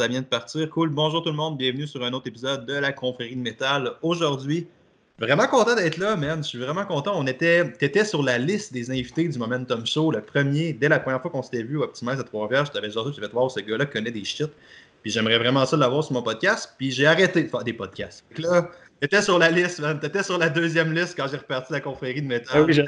ça vient de partir. Cool. Bonjour tout le monde, bienvenue sur un autre épisode de la confrérie de métal. Aujourd'hui, vraiment content d'être là, man. Je suis vraiment content. On était, étais sur la liste des invités du Momentum Show, le premier, dès la première fois qu'on s'était vu au Optimize à Trois-Rivières. Je t'avais genre, tu vas voir, ce gars-là connaît des shit. Puis j'aimerais vraiment ça l'avoir sur mon podcast. Puis j'ai arrêté de faire des podcasts. Donc là, t'étais sur la liste, man. T'étais sur la deuxième liste quand j'ai reparti la confrérie de métal. Ah oui, je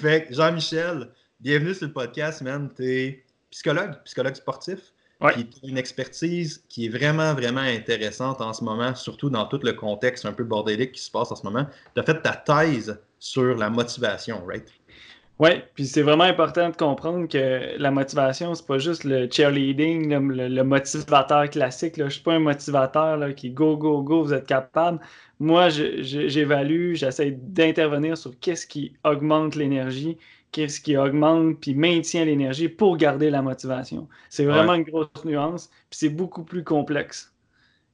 Fait Jean-Michel, bienvenue sur le podcast, man. T'es psychologue, psychologue sportif. Ouais. Puis une expertise qui est vraiment, vraiment intéressante en ce moment, surtout dans tout le contexte un peu bordélique qui se passe en ce moment. Tu as fait ta thèse sur la motivation, right? Oui, puis c'est vraiment important de comprendre que la motivation, c'est pas juste le cheerleading, le, le motivateur classique. Là. Je suis pas un motivateur là, qui go, go, go, vous êtes capable. Moi, j'évalue, j'essaie d'intervenir sur qu'est-ce qui augmente l'énergie, qu'est-ce qui augmente puis maintient l'énergie pour garder la motivation. C'est vraiment Ouais. une grosse nuance, puis c'est beaucoup plus complexe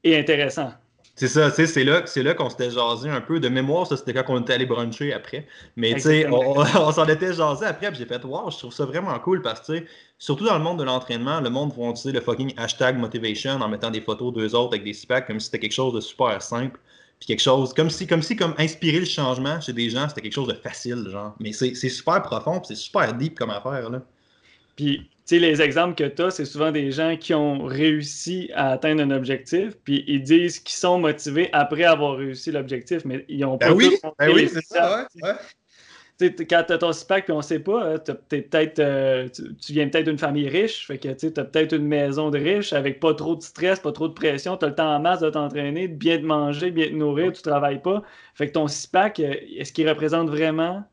et intéressant. C'est ça, c'est là, là qu'on s'était jasé un peu. De mémoire, ça, c'était quand on était allé bruncher après. Mais tu sais, on, s'en était jasé après, puis j'ai fait, wow, je trouve ça vraiment cool parce que, surtout dans le monde de l'entraînement, le monde va utiliser le fucking hashtag motivation en mettant des photos d'eux autres avec des specs comme si c'était quelque chose de super simple. Puis quelque chose, comme si, comme si, comme inspirer le changement chez des gens, c'était quelque chose de facile, genre. Mais c'est c'est super profond, c'est super deep comme affaire, là. Puis, tu sais, les exemples que tu as, c'est souvent des gens qui ont réussi à atteindre un objectif, puis ils disent qu'ils sont motivés après avoir réussi l'objectif, mais ils n'ont pas Ben oui, tous montré ben oui, ça, ouais. ouais. Quand tu as ton SPAC puis on sait pas, t'as- t'es peut-être, euh, tu, tu viens peut-être d'une famille riche, fait que tu as peut-être une maison de riche avec pas trop de stress, pas trop de pression, tu as le temps en masse de t'entraîner, de bien te manger, bien te nourrir, tu travailles pas. Fait que ton SPAC, euh, est-ce qu'il représente vraiment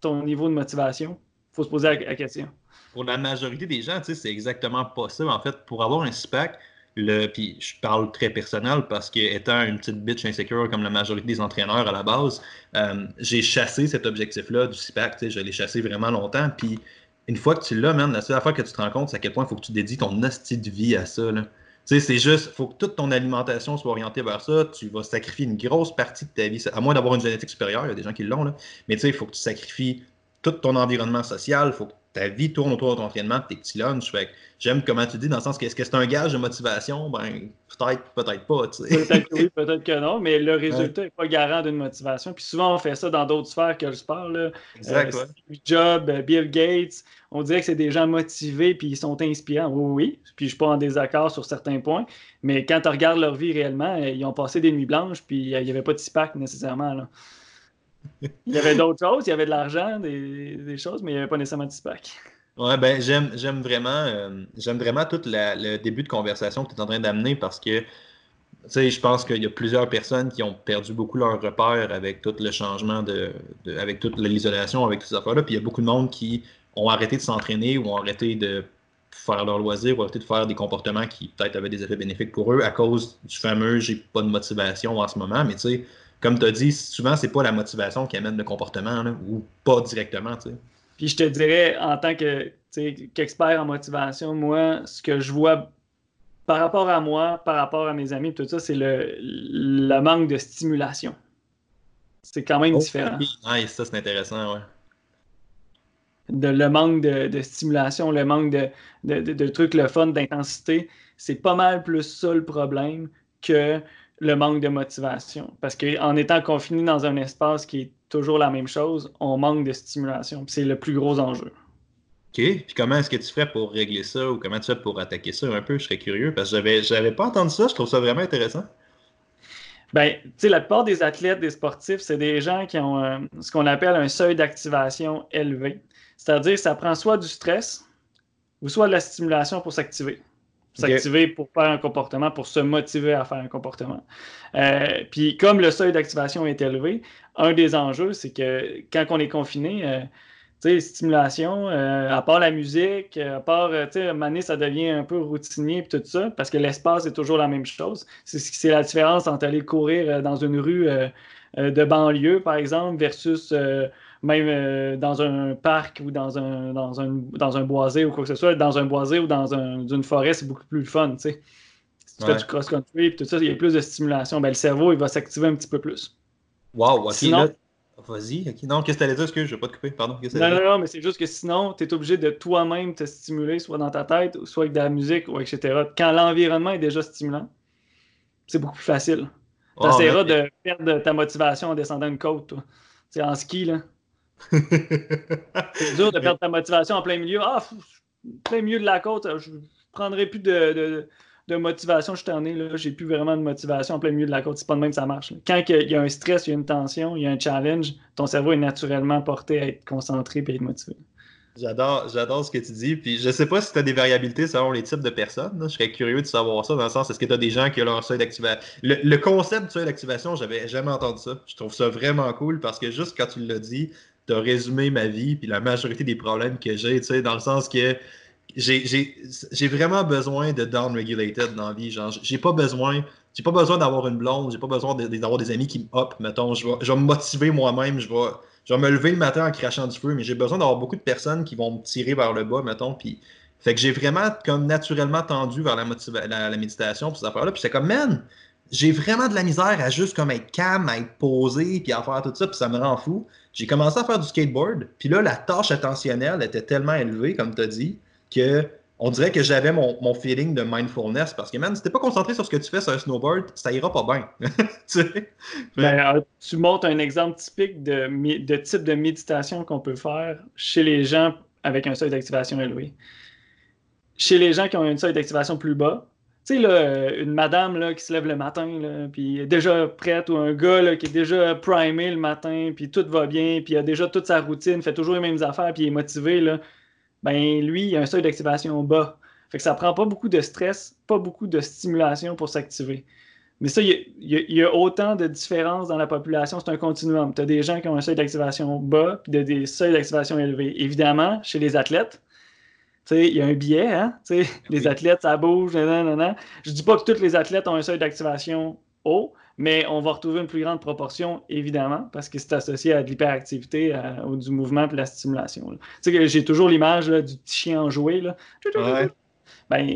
ton niveau de motivation? faut se poser la, la question. pour la majorité des gens, c'est exactement pas ça. En fait, pour avoir un SPAC, le, je parle très personnel parce que étant une petite bitch insécure comme la majorité des entraîneurs à la base, euh, j'ai chassé cet objectif-là du sais, je l'ai chassé vraiment longtemps. Puis une fois que tu l'as, man, la seule affaire que tu te rends compte, c'est à quel point il faut que tu dédies ton hostie de vie à ça. C'est juste, faut que toute ton alimentation soit orientée vers ça. Tu vas sacrifier une grosse partie de ta vie, à moins d'avoir une génétique supérieure, il y a des gens qui l'ont. Mais il faut que tu sacrifies tout ton environnement social, il faut que ta vie tourne autour de ton entraînement, tes petits lunchs. J'aime comment tu dis, dans le sens que est-ce que c'est un gage de motivation? Ben, peut-être, peut-être pas. Peut-être que oui, peut-être que non, mais le résultat n'est pas garant d'une motivation. Puis souvent, on fait ça dans d'autres sphères que le sport. Là. Exact, Euh, ouais. Jobs, euh, Bill Gates, on dirait que c'est des gens motivés puis ils sont inspirants. Oui, oui. Puis je suis pas en désaccord sur certains points. Mais quand tu regardes leur vie réellement, euh, ils ont passé des nuits blanches puis il n'y avait pas de SPAC nécessairement. Là. Il y avait d'autres choses, il y avait de l'argent, des, choses, mais il n'y avait pas nécessairement de SPAC. Ouais, ben j'aime j'aime vraiment euh, j'aime vraiment tout la- le début de conversation que tu es en train d'amener parce que tu sais, je pense qu'il y a plusieurs personnes qui ont perdu beaucoup leur repère avec tout le changement de, de- avec toute l'isolation, avec toutes ces affaires-là. Puis il y a beaucoup de monde qui ont arrêté de s'entraîner ou ont arrêté de faire leur loisir ou arrêté de faire des comportements qui peut-être avaient des effets bénéfiques pour eux à cause du fameux j'ai pas de motivation en ce moment. Mais tu sais, comme tu as dit, souvent c'est pas la motivation qui amène le comportement là, ou pas directement, tu sais. Puis je te dirais, en tant que, qu'expert en motivation, moi, ce que je vois par rapport à moi, par rapport à mes amis, tout ça, c'est le, le manque de stimulation. C'est quand même différent. Ok, Nice, ça c'est intéressant, ouais. De, le manque de, de stimulation, le manque de, de, de- de trucs, le fun, d'intensité, c'est pas mal plus ça le problème que le manque de motivation. Parce qu'en étant confiné dans un espace qui est toujours la même chose, on manque de stimulation. C'est le plus gros enjeu. OK. Puis comment est-ce que tu ferais pour régler ça ou comment tu fais pour attaquer ça un peu? Je serais curieux parce que j'avais, j'avais pas entendu ça. Je trouve ça vraiment intéressant. Ben, tu sais, la plupart des athlètes, des sportifs, c'est des gens qui ont euh, ce qu'on appelle un seuil d'activation élevé. C'est-à-dire, ça prend soit du stress ou soit de la stimulation pour s'activer. S'activer pour faire un comportement, pour se motiver à faire un comportement. Euh, puis, comme le seuil d'activation est élevé, un des enjeux, c'est que quand on est confiné, euh, tu sais, stimulation, euh, à part la musique, à part, tu sais, donné, ça devient un peu routinier et tout ça, parce que l'espace est toujours la même chose. C'est c'est la différence entre aller courir dans une rue de banlieue, par exemple, versus euh, même euh, dans un parc ou dans un, dans, un, dans un boisé ou quoi que ce soit. Dans un boisé ou dans un, une forêt, c'est beaucoup plus le fun, tu sais. Si tu Ouais. fais du cross-country et tout ça, il y a plus de stimulation. Ben, le cerveau, il va s'activer un petit peu plus. Wow, OK. Sinon- là, Vas-y, Non, qu'est-ce que tu allais dire? Excuse, je vais pas te couper. Pardon. Non, non, non, mais c'est juste que sinon, tu es obligé de toi-même te stimuler, soit dans ta tête, soit avec de la musique, ou etc. Quand l'environnement est déjà stimulant, c'est beaucoup plus facile. Tu essaieras de perdre ta motivation en descendant une côte, toi. C'est en ski, là. c'est dur de perdre ta motivation en plein milieu. Ah, plein milieu de la côte, je prendrai plus de de motivation je t'en ai, là, j'ai plus vraiment de motivation en plein milieu de la côte. C'est pas de même que ça marche. Quand il y a un stress, il y a une tension, il y a un challenge, ton cerveau est naturellement porté à être concentré et à être motivé. J'adore, j'adore ce que tu dis. Puis je sais pas si tu as des variabilités selon les types de personnes. Je serais curieux de savoir ça dans le sens est-ce que tu as des gens qui ont leur seuil d'activation. Le, concept de seuil d'activation, j'avais jamais entendu ça. Je trouve ça vraiment cool parce que juste quand tu l'as dit, tu as résumé ma vie puis la majorité des problèmes que j'ai, tu sais, dans le sens que j'ai vraiment besoin de down-regulated dans la vie. Genre, j'ai pas besoin. J'ai pas besoin d'avoir une blonde, j'ai pas besoin d'avoir des amis qui me hop, mettons. Je vais, je vais me motiver moi-même, je vais, je vais me lever le matin en crachant du feu, mais j'ai besoin d'avoir beaucoup de personnes qui vont me tirer vers le bas, mettons. Puis, fait que j'ai vraiment comme naturellement tendu vers la, méditation, pour cette affaire-là. Puis c'est comme, man, j'ai vraiment de la misère à juste comme être calme, à être posé, puis à faire tout ça, puis ça me rend fou. J'ai commencé à faire du skateboard, puis là, la tâche attentionnelle était tellement élevée, comme tu as dit, que on dirait que j'avais mon, feeling de mindfulness parce que, man, si t'es pas concentré sur ce que tu fais sur un snowboard, ça ira pas bien. ben, euh, tu montres un exemple typique de, de type de méditation qu'on peut faire chez les gens avec un seuil d'activation élevé. Chez les gens qui ont un seuil d'activation plus bas, tu sais, là, une madame là, qui se lève le matin, là, puis est déjà prête, ou un gars là, qui est déjà primé le matin, puis tout va bien, puis a déjà toute sa routine, fait toujours les mêmes affaires, puis il est motivé, là ben lui, il a un seuil d'activation bas. Fait que ça prend pas beaucoup de stress, pas beaucoup de stimulation pour s'activer. Mais ça, il y, a, autant de différences dans la population, c'est un continuum. Tu as des gens qui ont un seuil d'activation bas, puis des seuils d'activation élevés. Évidemment, chez les athlètes, il y a un biais, hein? les athlètes, ça bouge, nan, nan, Je dis pas que tous les athlètes ont un seuil d'activation haut, mais on va retrouver une plus grande proportion, évidemment, parce que c'est associé à de l'hyperactivité ou du mouvement et de la stimulation. Tu sais que j'ai toujours l'image du petit chien enjoué. Là. Ben,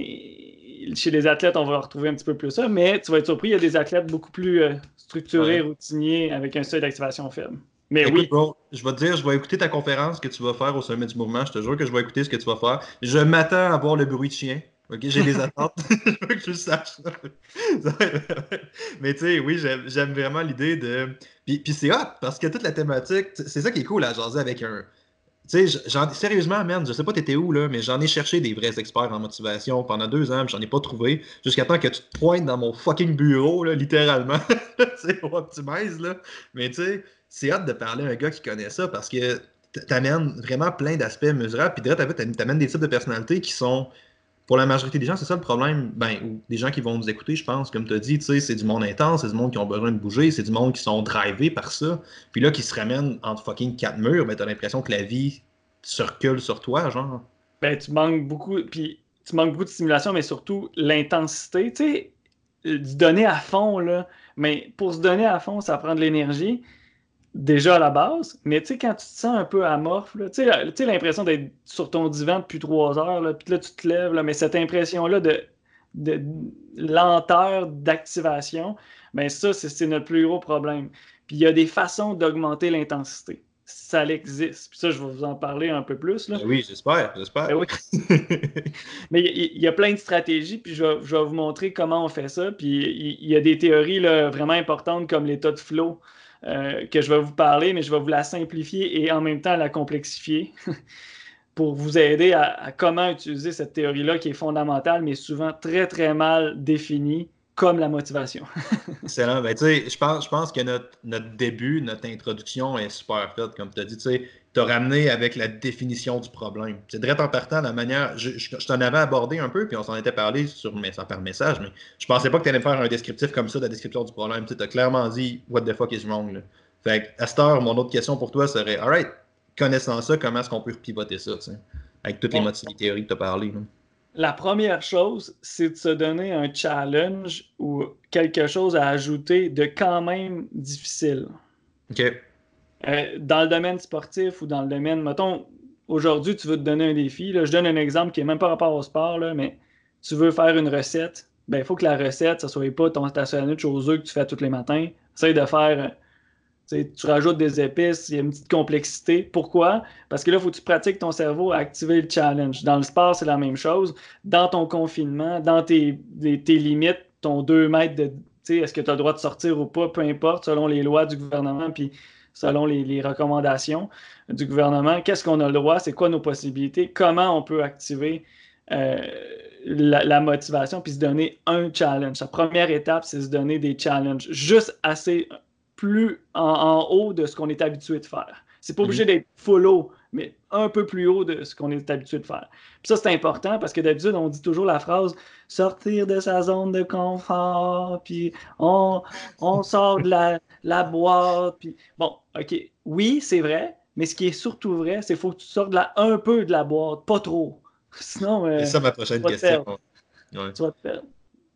chez les athlètes, on va retrouver un petit peu plus ça, mais tu vas être surpris, il y a des athlètes beaucoup plus euh, structurés, routiniers, avec un seuil d'activation faible. Mais oui. je vais te dire, je vais écouter ta conférence que tu vas faire au sommet du mouvement. Je te jure que je vais écouter ce que tu vas faire. Je m'attends à voir le bruit de chien. OK, j'ai des attentes. je veux que tu le saches. Mais tu sais, oui, j'aime vraiment l'idée de. Puis, puis c'est hot parce que toute la thématique, c'est ça qui est cool à jaser avec un. Tu sais, sérieusement, man, je sais pas t'étais où, là, mais j'en ai cherché des vrais experts en motivation pendant deux ans, j'en ai pas trouvé, jusqu'à temps que tu te pointes dans mon fucking bureau, là, littéralement. tu sais, on optimise, là. Mais tu sais, c'est hâte de parler à un gars qui connaît ça parce que t'amènes vraiment plein d'aspects mesurables, puis direct, t'amènes des types de personnalités qui sont pour la majorité des gens, c'est ça le problème. Ben, des gens qui vont nous écouter, je pense, comme tu as dit, c'est du monde intense, c'est du monde qui ont besoin de bouger, c'est du monde qui sont drivés par ça. Puis là, qui se ramènent entre fucking quatre murs, ben, t'as l'impression que la vie circule sur toi, genre. Ben, tu manques beaucoup, puis tu manques beaucoup de stimulation, mais surtout l'intensité. Tu sais, du donner à fond, là. Mais pour se donner à fond, ça prend de l'énergie déjà à la base, mais tu sais, quand tu te sens un peu amorphe, tu sais, l'impression d'être sur ton divan depuis trois heures, là, puis là, tu te lèves, là, mais cette impression-là de, de, lenteur d'activation, ben ça, c'est notre plus gros problème. Puis il y a des façons d'augmenter l'intensité. Ça existe. Puis ça, je vais vous en parler un peu plus. Là. Ben oui, j'espère, j'espère. Ben mais il y, a plein de stratégies, puis je vais, je vais, vous montrer comment on fait ça. Puis il y, a des théories là, vraiment importantes comme l'état de flow. Euh, que je vais vous parler, mais je vais vous la simplifier et en même temps la complexifier pour vous aider à, comment utiliser cette théorie-là qui est fondamentale, mais souvent très, très mal définie comme la motivation. Excellent. Ben, je, pense, je pense que notre, notre début, notre introduction est super faite, comme tu as dit. Tu as ramené avec la définition du problème. C'est direct en partant la manière. Je, je, t'en avais abordé un peu, puis on s'en était parlé sur, par message, mais je pensais pas que tu allais faire un descriptif comme ça de la description du problème. Tu as clairement dit What the fuck is wrong? Là. Fait à cette heure, mon autre question pour toi serait Alright, connaissant ça, comment est-ce qu'on peut pivoter ça, avec toutes les motifs théories que tu as parlé? La première chose, c'est de se donner un challenge ou quelque chose à ajouter de quand même difficile. OK. Euh, dans le domaine sportif ou dans le domaine, mettons, aujourd'hui, tu veux te donner un défi. je donne un exemple qui n'est même pas rapport au sport, là, mais tu veux faire une recette. Ben, il faut que la recette, ça ne soit pas ton, ta aux œufs que tu fais tous les matins. Essaye de faire tu rajoutes des épices, il y a une petite complexité. Pourquoi? Parce que là, il faut que tu pratiques ton cerveau à activer le challenge. Dans le sport, c'est la même chose. Dans ton confinement, dans tes, tes limites, ton 2 mètres de. Est-ce que tu as le droit de sortir ou pas? Peu importe, selon les lois du gouvernement, puis selon les, recommandations du gouvernement. Qu'est-ce qu'on a le droit? C'est quoi nos possibilités? Comment on peut activer euh, la, la, motivation puis se donner un challenge? La première étape, c'est se donner des challenges juste assez plus en, haut de ce qu'on est habitué de faire. C'est pas obligé mhm. d'être full haut, mais un peu plus haut de ce qu'on est habitué de faire. Puis ça, c'est important parce que d'habitude, on dit toujours la phrase sortir de sa zone de confort, puis on, sort de la, la boîte. Puis bon, OK, oui, c'est vrai, mais ce qui est surtout vrai, c'est qu'il faut que tu sortes un peu de la boîte, pas trop. Sinon. Euh, c'est ça ma prochaine question. Tu vas te perdre.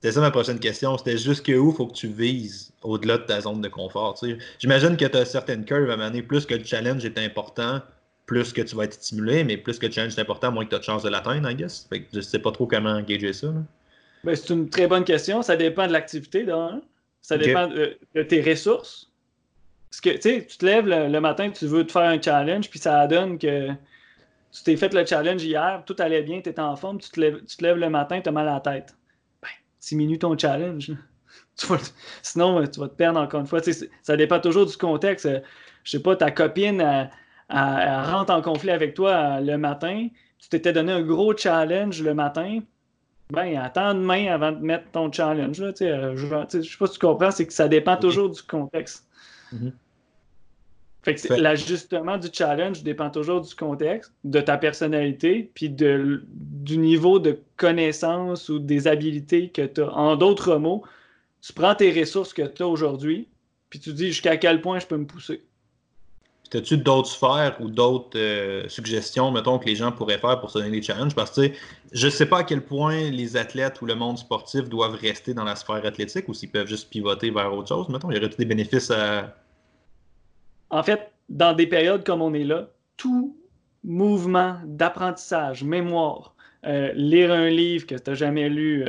C'était ça ma prochaine question. C'était jusque où il faut que tu vises au-delà de ta zone de confort. J'imagine que tu as certaines curves à mener. Plus que le challenge est important, plus que tu vas être stimulé, mais plus que le challenge est important, moins que tu as de chance de l'atteindre, I guess. Fait que je sais pas trop comment engager ça. Ben, c'est une très bonne question. Ça dépend de l'activité, Ça dépend de, tes ressources. Parce que tu te lèves le, matin, tu veux te faire un challenge, puis ça donne que tu t'es fait le challenge hier, tout allait bien, tu étais en forme, tu te, lèves, tu te lèves le matin, tu as mal à la tête diminue ton challenge. sinon, tu vas te perdre encore une fois. ça dépend toujours du contexte. Je sais pas, ta copine rentre en conflit avec toi euh, le matin. Tu t'étais donné un gros challenge le matin. Ben, attends demain avant de mettre ton challenge. Là, euh, je, ne sais pas si tu comprends, c'est que ça dépend toujours du contexte. Mm-hmm. Fait que l'ajustement du challenge dépend toujours du contexte, de ta personnalité, puis de, du niveau de connaissance ou des habiletés que tu as. En d'autres mots, tu prends tes ressources que tu as aujourd'hui, puis tu dis jusqu'à quel point je peux me pousser. As-tu d'autres sphères ou d'autres euh, suggestions, mettons, que les gens pourraient faire pour se donner des challenges? Parce que je ne sais pas à quel point les athlètes ou le monde sportif doivent rester dans la sphère athlétique ou s'ils peuvent juste pivoter vers autre chose. Mettons, y aurait-il des bénéfices à, en fait, dans des périodes comme on est là, tout mouvement d'apprentissage, mémoire, euh, lire un livre que tu n'as jamais lu,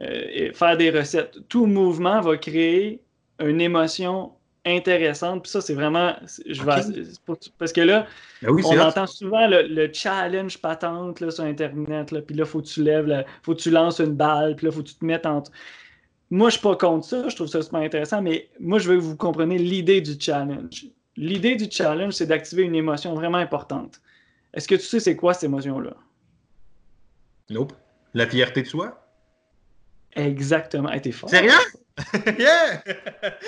euh, faire des recettes, tout mouvement va créer une émotion intéressante. Puis ça, c'est vraiment. Je parce que là, ben on entend souvent le, challenge patente là, sur Internet. Là, puis là, il faut que tu lèves, faut que tu lances une balle, puis là, il faut que tu te mettes entre. Moi, je ne suis pas contre ça, je trouve ça super intéressant, mais moi, je veux que vous compreniez l'idée du challenge. L'idée du challenge, c'est d'activer une émotion vraiment importante. Est-ce que tu sais c'est quoi cette émotion-là? Nope. La fierté de soi? Exactement. Hey, t'es fort. Sérieux? yeah!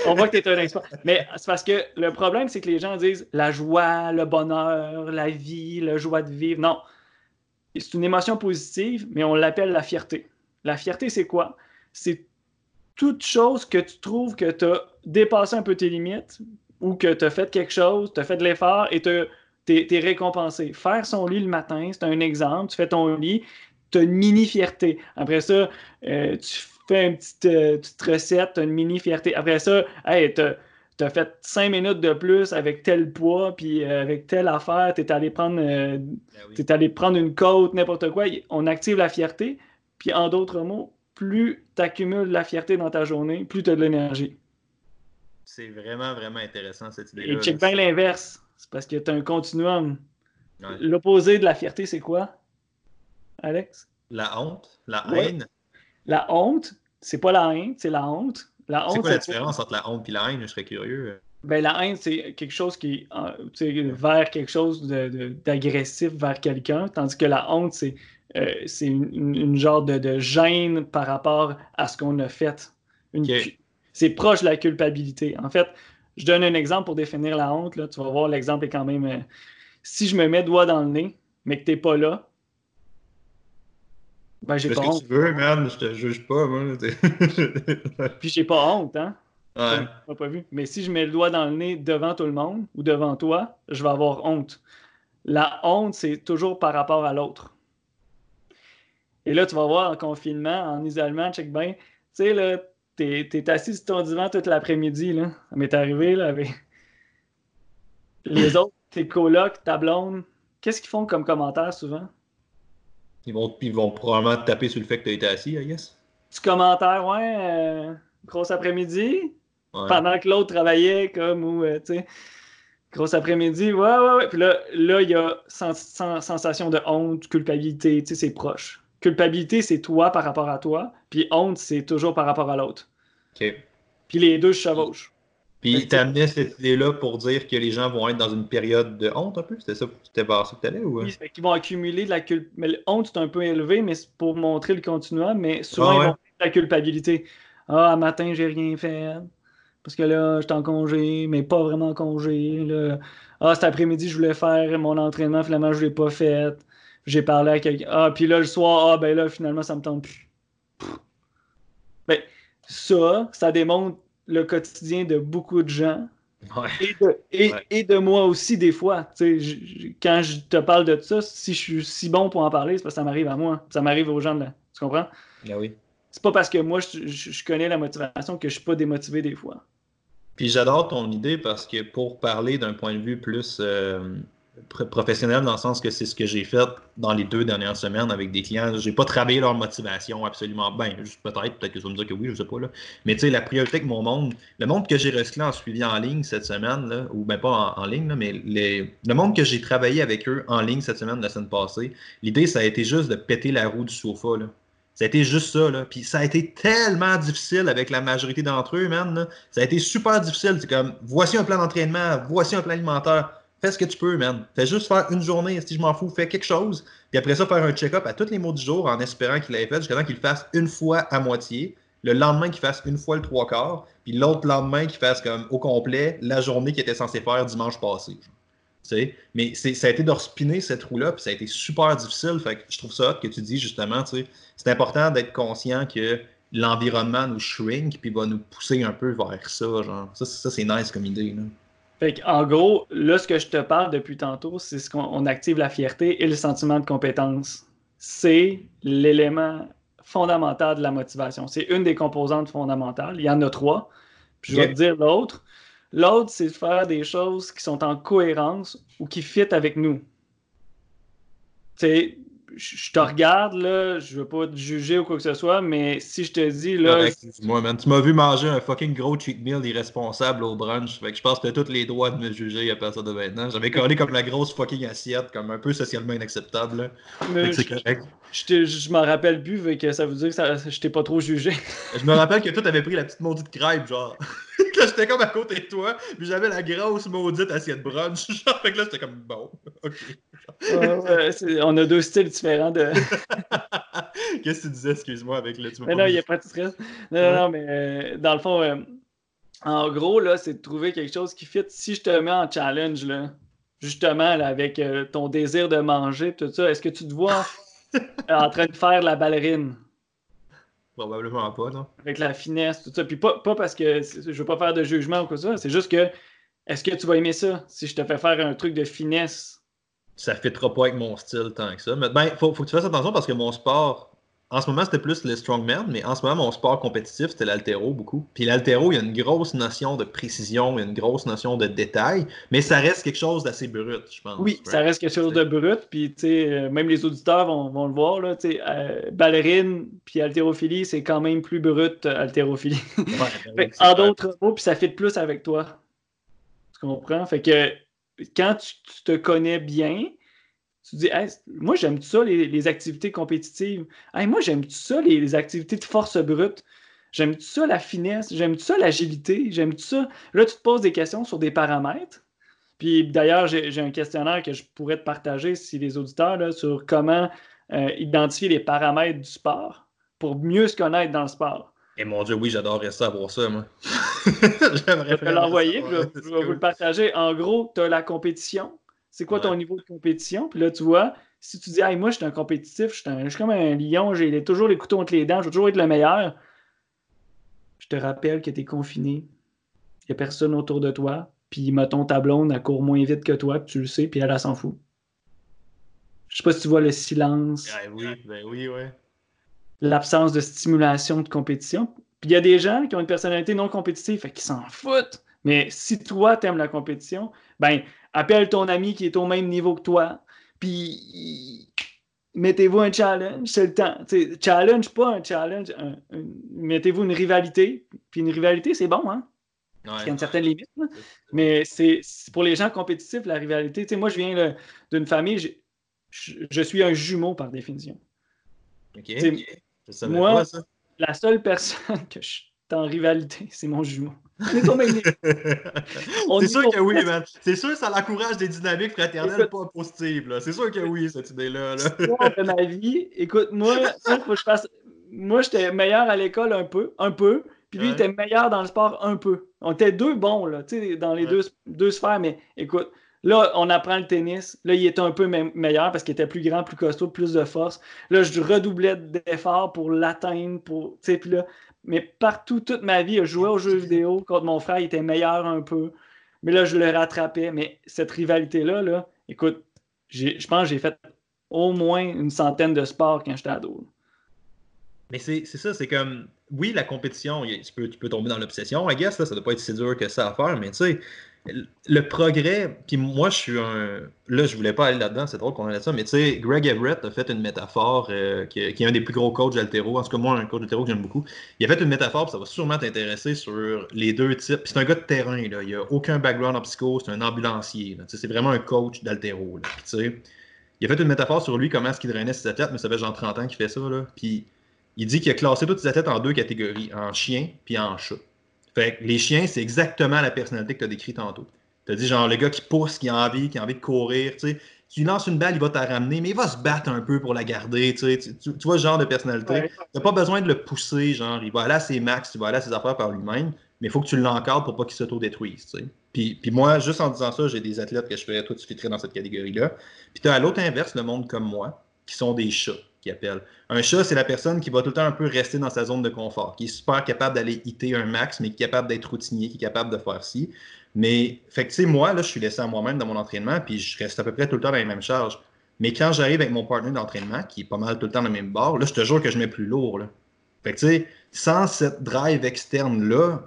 On voit que t'es un expert. Mais c'est parce que le problème, c'est que les gens disent la joie, le bonheur, la vie, la joie de vivre. Non. C'est une émotion positive, mais on l'appelle la fierté. La fierté, c'est quoi? C'est toute chose que tu trouves que tu as dépassé un peu tes limites, ou que tu as fait quelque chose, tu as fait de l'effort et tu es, récompensé. Faire son lit le matin, c'est un exemple. Tu fais ton lit, tu as une mini-fierté. Après ça, euh, tu fais une petite, euh, recette, tu as une mini-fierté. Après ça, hey, tu as, fait cinq minutes de plus avec tel poids, puis euh, avec telle affaire, tu es allé prendre, ben allé prendre une côte, n'importe quoi. On active la fierté. Puis en d'autres mots, plus tu accumules la fierté dans ta journée, plus tu as de l'énergie. C'est vraiment, vraiment intéressant cette idée-là. Et check bien l'inverse. C'est parce que tu as un continuum. L'opposé de la fierté, c'est quoi, Alex? La honte, la haine. La honte, c'est pas la haine, c'est la honte. La c'est quoi la différence entre la honte et la haine? Je serais curieux. Ben, la haine, c'est quelque chose qui est vers quelque chose d'agressif vers quelqu'un, tandis que la honte, c'est euh, une, genre de, gêne par rapport à ce qu'on a fait. Une, c'est proche de la culpabilité. En fait, je donne un exemple pour définir la honte. Là. Tu vas voir, l'exemple est quand même. Euh, si je me mets doigt dans le nez, mais que tu n'es pas là, ben j'ai pas honte. Que tu veux, man, je te juge pas, moi. Puis j'ai pas honte, hein? Ouais. pas vu. Mais si je mets le doigt dans le nez devant tout le monde ou devant toi, je vais avoir honte. La honte, c'est toujours par rapport à l'autre. Et là, tu vas voir en confinement, en isolement, check bien. Tu sais, là, t'es es assis sur ton divan toute l'après-midi, là. Ça m'est arrivé, là, avec les autres, tes colocs, ta blonde. Qu'est-ce qu'ils font comme commentaire souvent? Ils vont, ils vont probablement te taper sur le fait que tu as été assis, I guess. Petit commentaire, ouais. Euh, grosse après-midi. pendant que l'autre travaillait comme ou, euh, tu sais, gros après-midi, ouais, ouais, ouais. Puis là, là, il y a sensation de honte, culpabilité, tu sais, c'est proche. Culpabilité, c'est toi par rapport à toi, puis honte, c'est toujours par rapport à l'autre. OK. Puis les deux se chevauchent. Puis tu amené cette idée-là pour dire que les gens vont être dans une période de honte un peu? C'était ça c'était vers ça que tu allais? Ou... Oui, c'est qu'ils vont accumuler de la culpabilité. Mais honte, c'est un peu élevé, mais c'est pour montrer le continuum, mais souvent, ah ils vont de la culpabilité. Ah, matin, j'ai rien fait. Parce que là, j'étais en congé, mais pas vraiment en congé. Là. Ah, cet après-midi, je voulais faire mon entraînement, finalement, je ne l'ai pas fait. J'ai parlé à quelqu'un. Ah, puis là, le soir, ah, ben là, finalement, ça me tente plus. Ben, ça, ça démontre le quotidien de beaucoup de gens. Et, de, moi aussi, des fois. quand je te parle de ça, si je suis si bon pour en parler, c'est parce que ça m'arrive à moi. Ça m'arrive aux gens. Là. Tu comprends? Ben oui. C'est pas parce que moi, je, connais la motivation que je suis pas démotivé des fois. Puis j'adore ton idée parce que pour parler d'un point de vue plus euh, professionnel dans le sens que c'est ce que j'ai fait dans les deux dernières semaines avec des clients. J'ai pas travaillé leur motivation absolument bien. Peut-être, peut-être que tu vas me dire que oui, je sais pas. Là. Mais tu sais, la priorité que mon monde, le monde que j'ai recyclé en suivi en ligne cette semaine, là, ou ben pas en, ligne, mais le monde que j'ai travaillé avec eux en ligne cette semaine, la semaine passée, l'idée, ça a été juste de péter la roue du sofa. Là. Ça a été juste ça, là. Puis ça a été tellement difficile avec la majorité d'entre eux, man. Ça a été super difficile. C'est comme, voici un plan d'entraînement, voici un plan alimentaire Fais ce que tu peux, man. Fais juste faire une journée, si je m'en fous, fais quelque chose. Puis après ça, faire un check-up à tous les mots du jour en espérant qu'il l'ait fait jusqu'à temps qu'il le fasse une fois à moitié. Le lendemain, qu'il fasse une fois le trois quarts. Puis l'autre lendemain, qu'il fasse comme au complet la journée qu'il était censé faire dimanche passé. Mais ça a été de respiner cette roue-là, puis ça a été super difficile. Fait que je trouve ça que tu dis justement, c'est important d'être conscient que l'environnement nous shrink, puis va nous pousser un peu vers ça. Genre. Ça, ça c'est nice comme idée. Là. Fait en gros, là, ce que je te parle depuis tantôt, c'est ce qu'on active la fierté et le sentiment de compétence. C'est l'élément fondamental de la motivation. C'est une des composantes fondamentales. Il y en a trois. Puis je vais te dire l'autre. L'autre, c'est de faire des choses qui sont en cohérence ou qui fit avec nous. Je te regarde, là, je veux pas te juger ou quoi que ce soit, mais si je te dis, là. Moi, man, tu m'as vu manger un fucking gros cheat meal irresponsable au brunch. Fait que je pense que tu as tous les droits de me juger à partir de maintenant. J'avais collé comme la grosse fucking assiette, comme un peu socialement inacceptable. C'est correct. Je, je m'en rappelle plus, fait que ça veut dire que ça, je t'ai pas trop jugé. je me rappelle que toi, t'avais pris la petite maudite crêpe, genre. j'étais comme à côté de toi, puis j'avais la grosse maudite assiette brunch. Genre, fait que là, j'étais comme bon. OK. on a deux styles différents de. Qu'est-ce que tu disais, excuse-moi, avec le. Mais non, il n'y a pas de stress. Non, non, non, mais euh, dans le fond, euh, en gros, là, c'est de trouver quelque chose qui fit. Si je te mets en challenge, là, justement, là, avec euh, ton désir de manger, tout ça, est-ce que tu te vois en train de faire la ballerine? Probablement pas, non? Avec la finesse, tout ça. Puis pas, pas parce que je veux pas faire de jugement ou quoi ça, c'est juste que est-ce que tu vas aimer ça si je te fais faire un truc de finesse? Ça ne fitera pas avec mon style tant que ça. Mais ben, faut, faut que tu fasses attention parce que mon sport, en ce moment, c'était plus le strongman, mais en ce moment, mon sport compétitif, c'était l'altéro beaucoup. Puis l'altéro, il y a une grosse notion de précision, il y a une grosse notion de détail, mais ça reste quelque chose d'assez brut, je pense. Oui, ça reste quelque chose de brut, puis tu sais, euh, même les auditeurs vont, vont le voir, là, tu sais, euh, ballerine puis haltérophilie, c'est quand même plus brut, euh, haltérophilie. Ben en d'autres mots, puis ça fit plus avec toi. Tu comprends? Fait que quand tu, te connais bien, tu te dis moi j'aime ça les, activités compétitives. moi j'aime ça les, activités de force brute. J'aime ça la finesse, j'aime ça l'agilité, j'aime ça. Là, tu te poses des questions sur des paramètres. Puis d'ailleurs, j'ai un questionnaire que je pourrais te partager si les auditeurs là, sur comment euh, identifier les paramètres du sport pour mieux se connaître dans le sport. Et mon Dieu, oui, j'adorerais savoir ça, moi. Je vais l'envoyer, je, vais vous le partager. En gros, tu as la compétition. C'est quoi ton niveau de compétition? Puis là, tu vois, si tu dis, hey, moi, je suis un compétitif, je suis, comme un lion, j'ai toujours les couteaux entre les dents, je veux toujours être le meilleur. Je te rappelle que tu es confiné. Il n'y a personne autour de toi. Puis, mettons, ta blonde, elle court moins vite que toi, puis tu le sais, puis elle, elle s'en fout. Je sais pas si tu vois le silence. Ah, oui, ben oui, ouais l'absence de stimulation de compétition. Puis il y a des gens qui ont une personnalité non compétitive, fait qu'ils s'en foutent. Mais si toi, tu aimes la compétition, ben, appelle ton ami qui est au même niveau que toi, puis mettez-vous un challenge, c'est le temps. challenge, pas un challenge, mettez-vous une rivalité. Puis une rivalité, c'est bon, hein? il y a une certaine limite. Mais c'est pour les gens compétitifs, la rivalité. Moi, je viens d'une famille, je, suis un jumeau par définition. OK. moi, la seule personne que je suis en rivalité, c'est mon jumeau. c'est sûr que oui, man. C'est sûr que ça encourage des dynamiques fraternelles pas positives. C'est sûr que oui, cette idée-là. Là. de ma vie, écoute, moi, faut que je fasse... moi j'étais meilleur à l'école un peu, un peu, puis lui, il était meilleur dans le sport un peu. On était deux bons, là, dans les deux, deux sphères, mais écoute, Là, on apprend le tennis. Là, il était un peu meilleur parce qu'il était plus grand, plus costaud, plus de force. Là, je redoublais d'efforts pour l'atteindre. Pour, puis là, mais partout, toute ma vie, je jouais aux jeux vidéo. Contre mon frère, il était meilleur un peu. Mais là, je le rattrapais. Mais cette rivalité-là, là, écoute, je pense que j'ai fait au moins une centaine de sports quand j'étais ado. Mais c'est ça, c'est comme, oui, la compétition, tu peux, tu peux tomber dans l'obsession, I guess, là, ça doit pas être si dur que ça à faire, mais tu sais, le progrès, puis moi, je suis un. Là, je voulais pas aller là-dedans, c'est drôle qu'on ait ça, mais tu sais, Greg Everett a fait une métaphore euh, qui, est un des plus gros coachs d'altéro, en tout cas, moi, un coach d'altéro que j'aime beaucoup. Il a fait une métaphore, puis ça va sûrement t'intéresser sur les deux types. C'est un gars de terrain, là. il a aucun background en psycho, c'est un ambulancier. C'est vraiment un coach d'altéro. Il a fait une métaphore sur lui, comment est-ce qu'il drainait ses athlètes, mais ça fait genre 30 ans qu'il fait ça. Là. Puis il dit qu'il a classé toutes ses athlètes en deux catégories, en chien puis en chat. Fait que les chiens, c'est exactement la personnalité que tu as décrit tantôt. Tu as dit genre le gars qui pousse, qui a envie, qui a envie de courir, tu sais. Tu lances une balle, il va te ramener, mais il va se battre un peu pour la garder, tu sais. Tu, vois ce genre de personnalité. Tu n'as pas besoin de le pousser, genre, il va aller à ses max, il va aller à ses affaires par lui-même, mais il faut que tu l'encadres pour pas qu'il s'auto-détruise, tu sais. Puis, puis, moi, juste en disant ça, j'ai des athlètes que je fais tout filtrer dans cette catégorie-là. Puis tu as à l'autre inverse le monde comme moi, qui sont des chats, qui appellent. Un chat, c'est la personne qui va tout le temps un peu rester dans sa zone de confort, qui est super capable d'aller hitter un max, mais qui est capable d'être routinier, qui est capable de faire ci. Mais, fait que, tu sais, moi, là, je suis laissé à moi-même dans mon entraînement, puis je reste à peu près tout le temps dans les mêmes charges. Mais quand j'arrive avec mon partenaire d'entraînement, qui est pas mal tout le temps dans le même bord, là, je te jure que je mets plus lourd, là. Fait que, tu sais, sans cette drive externe-là,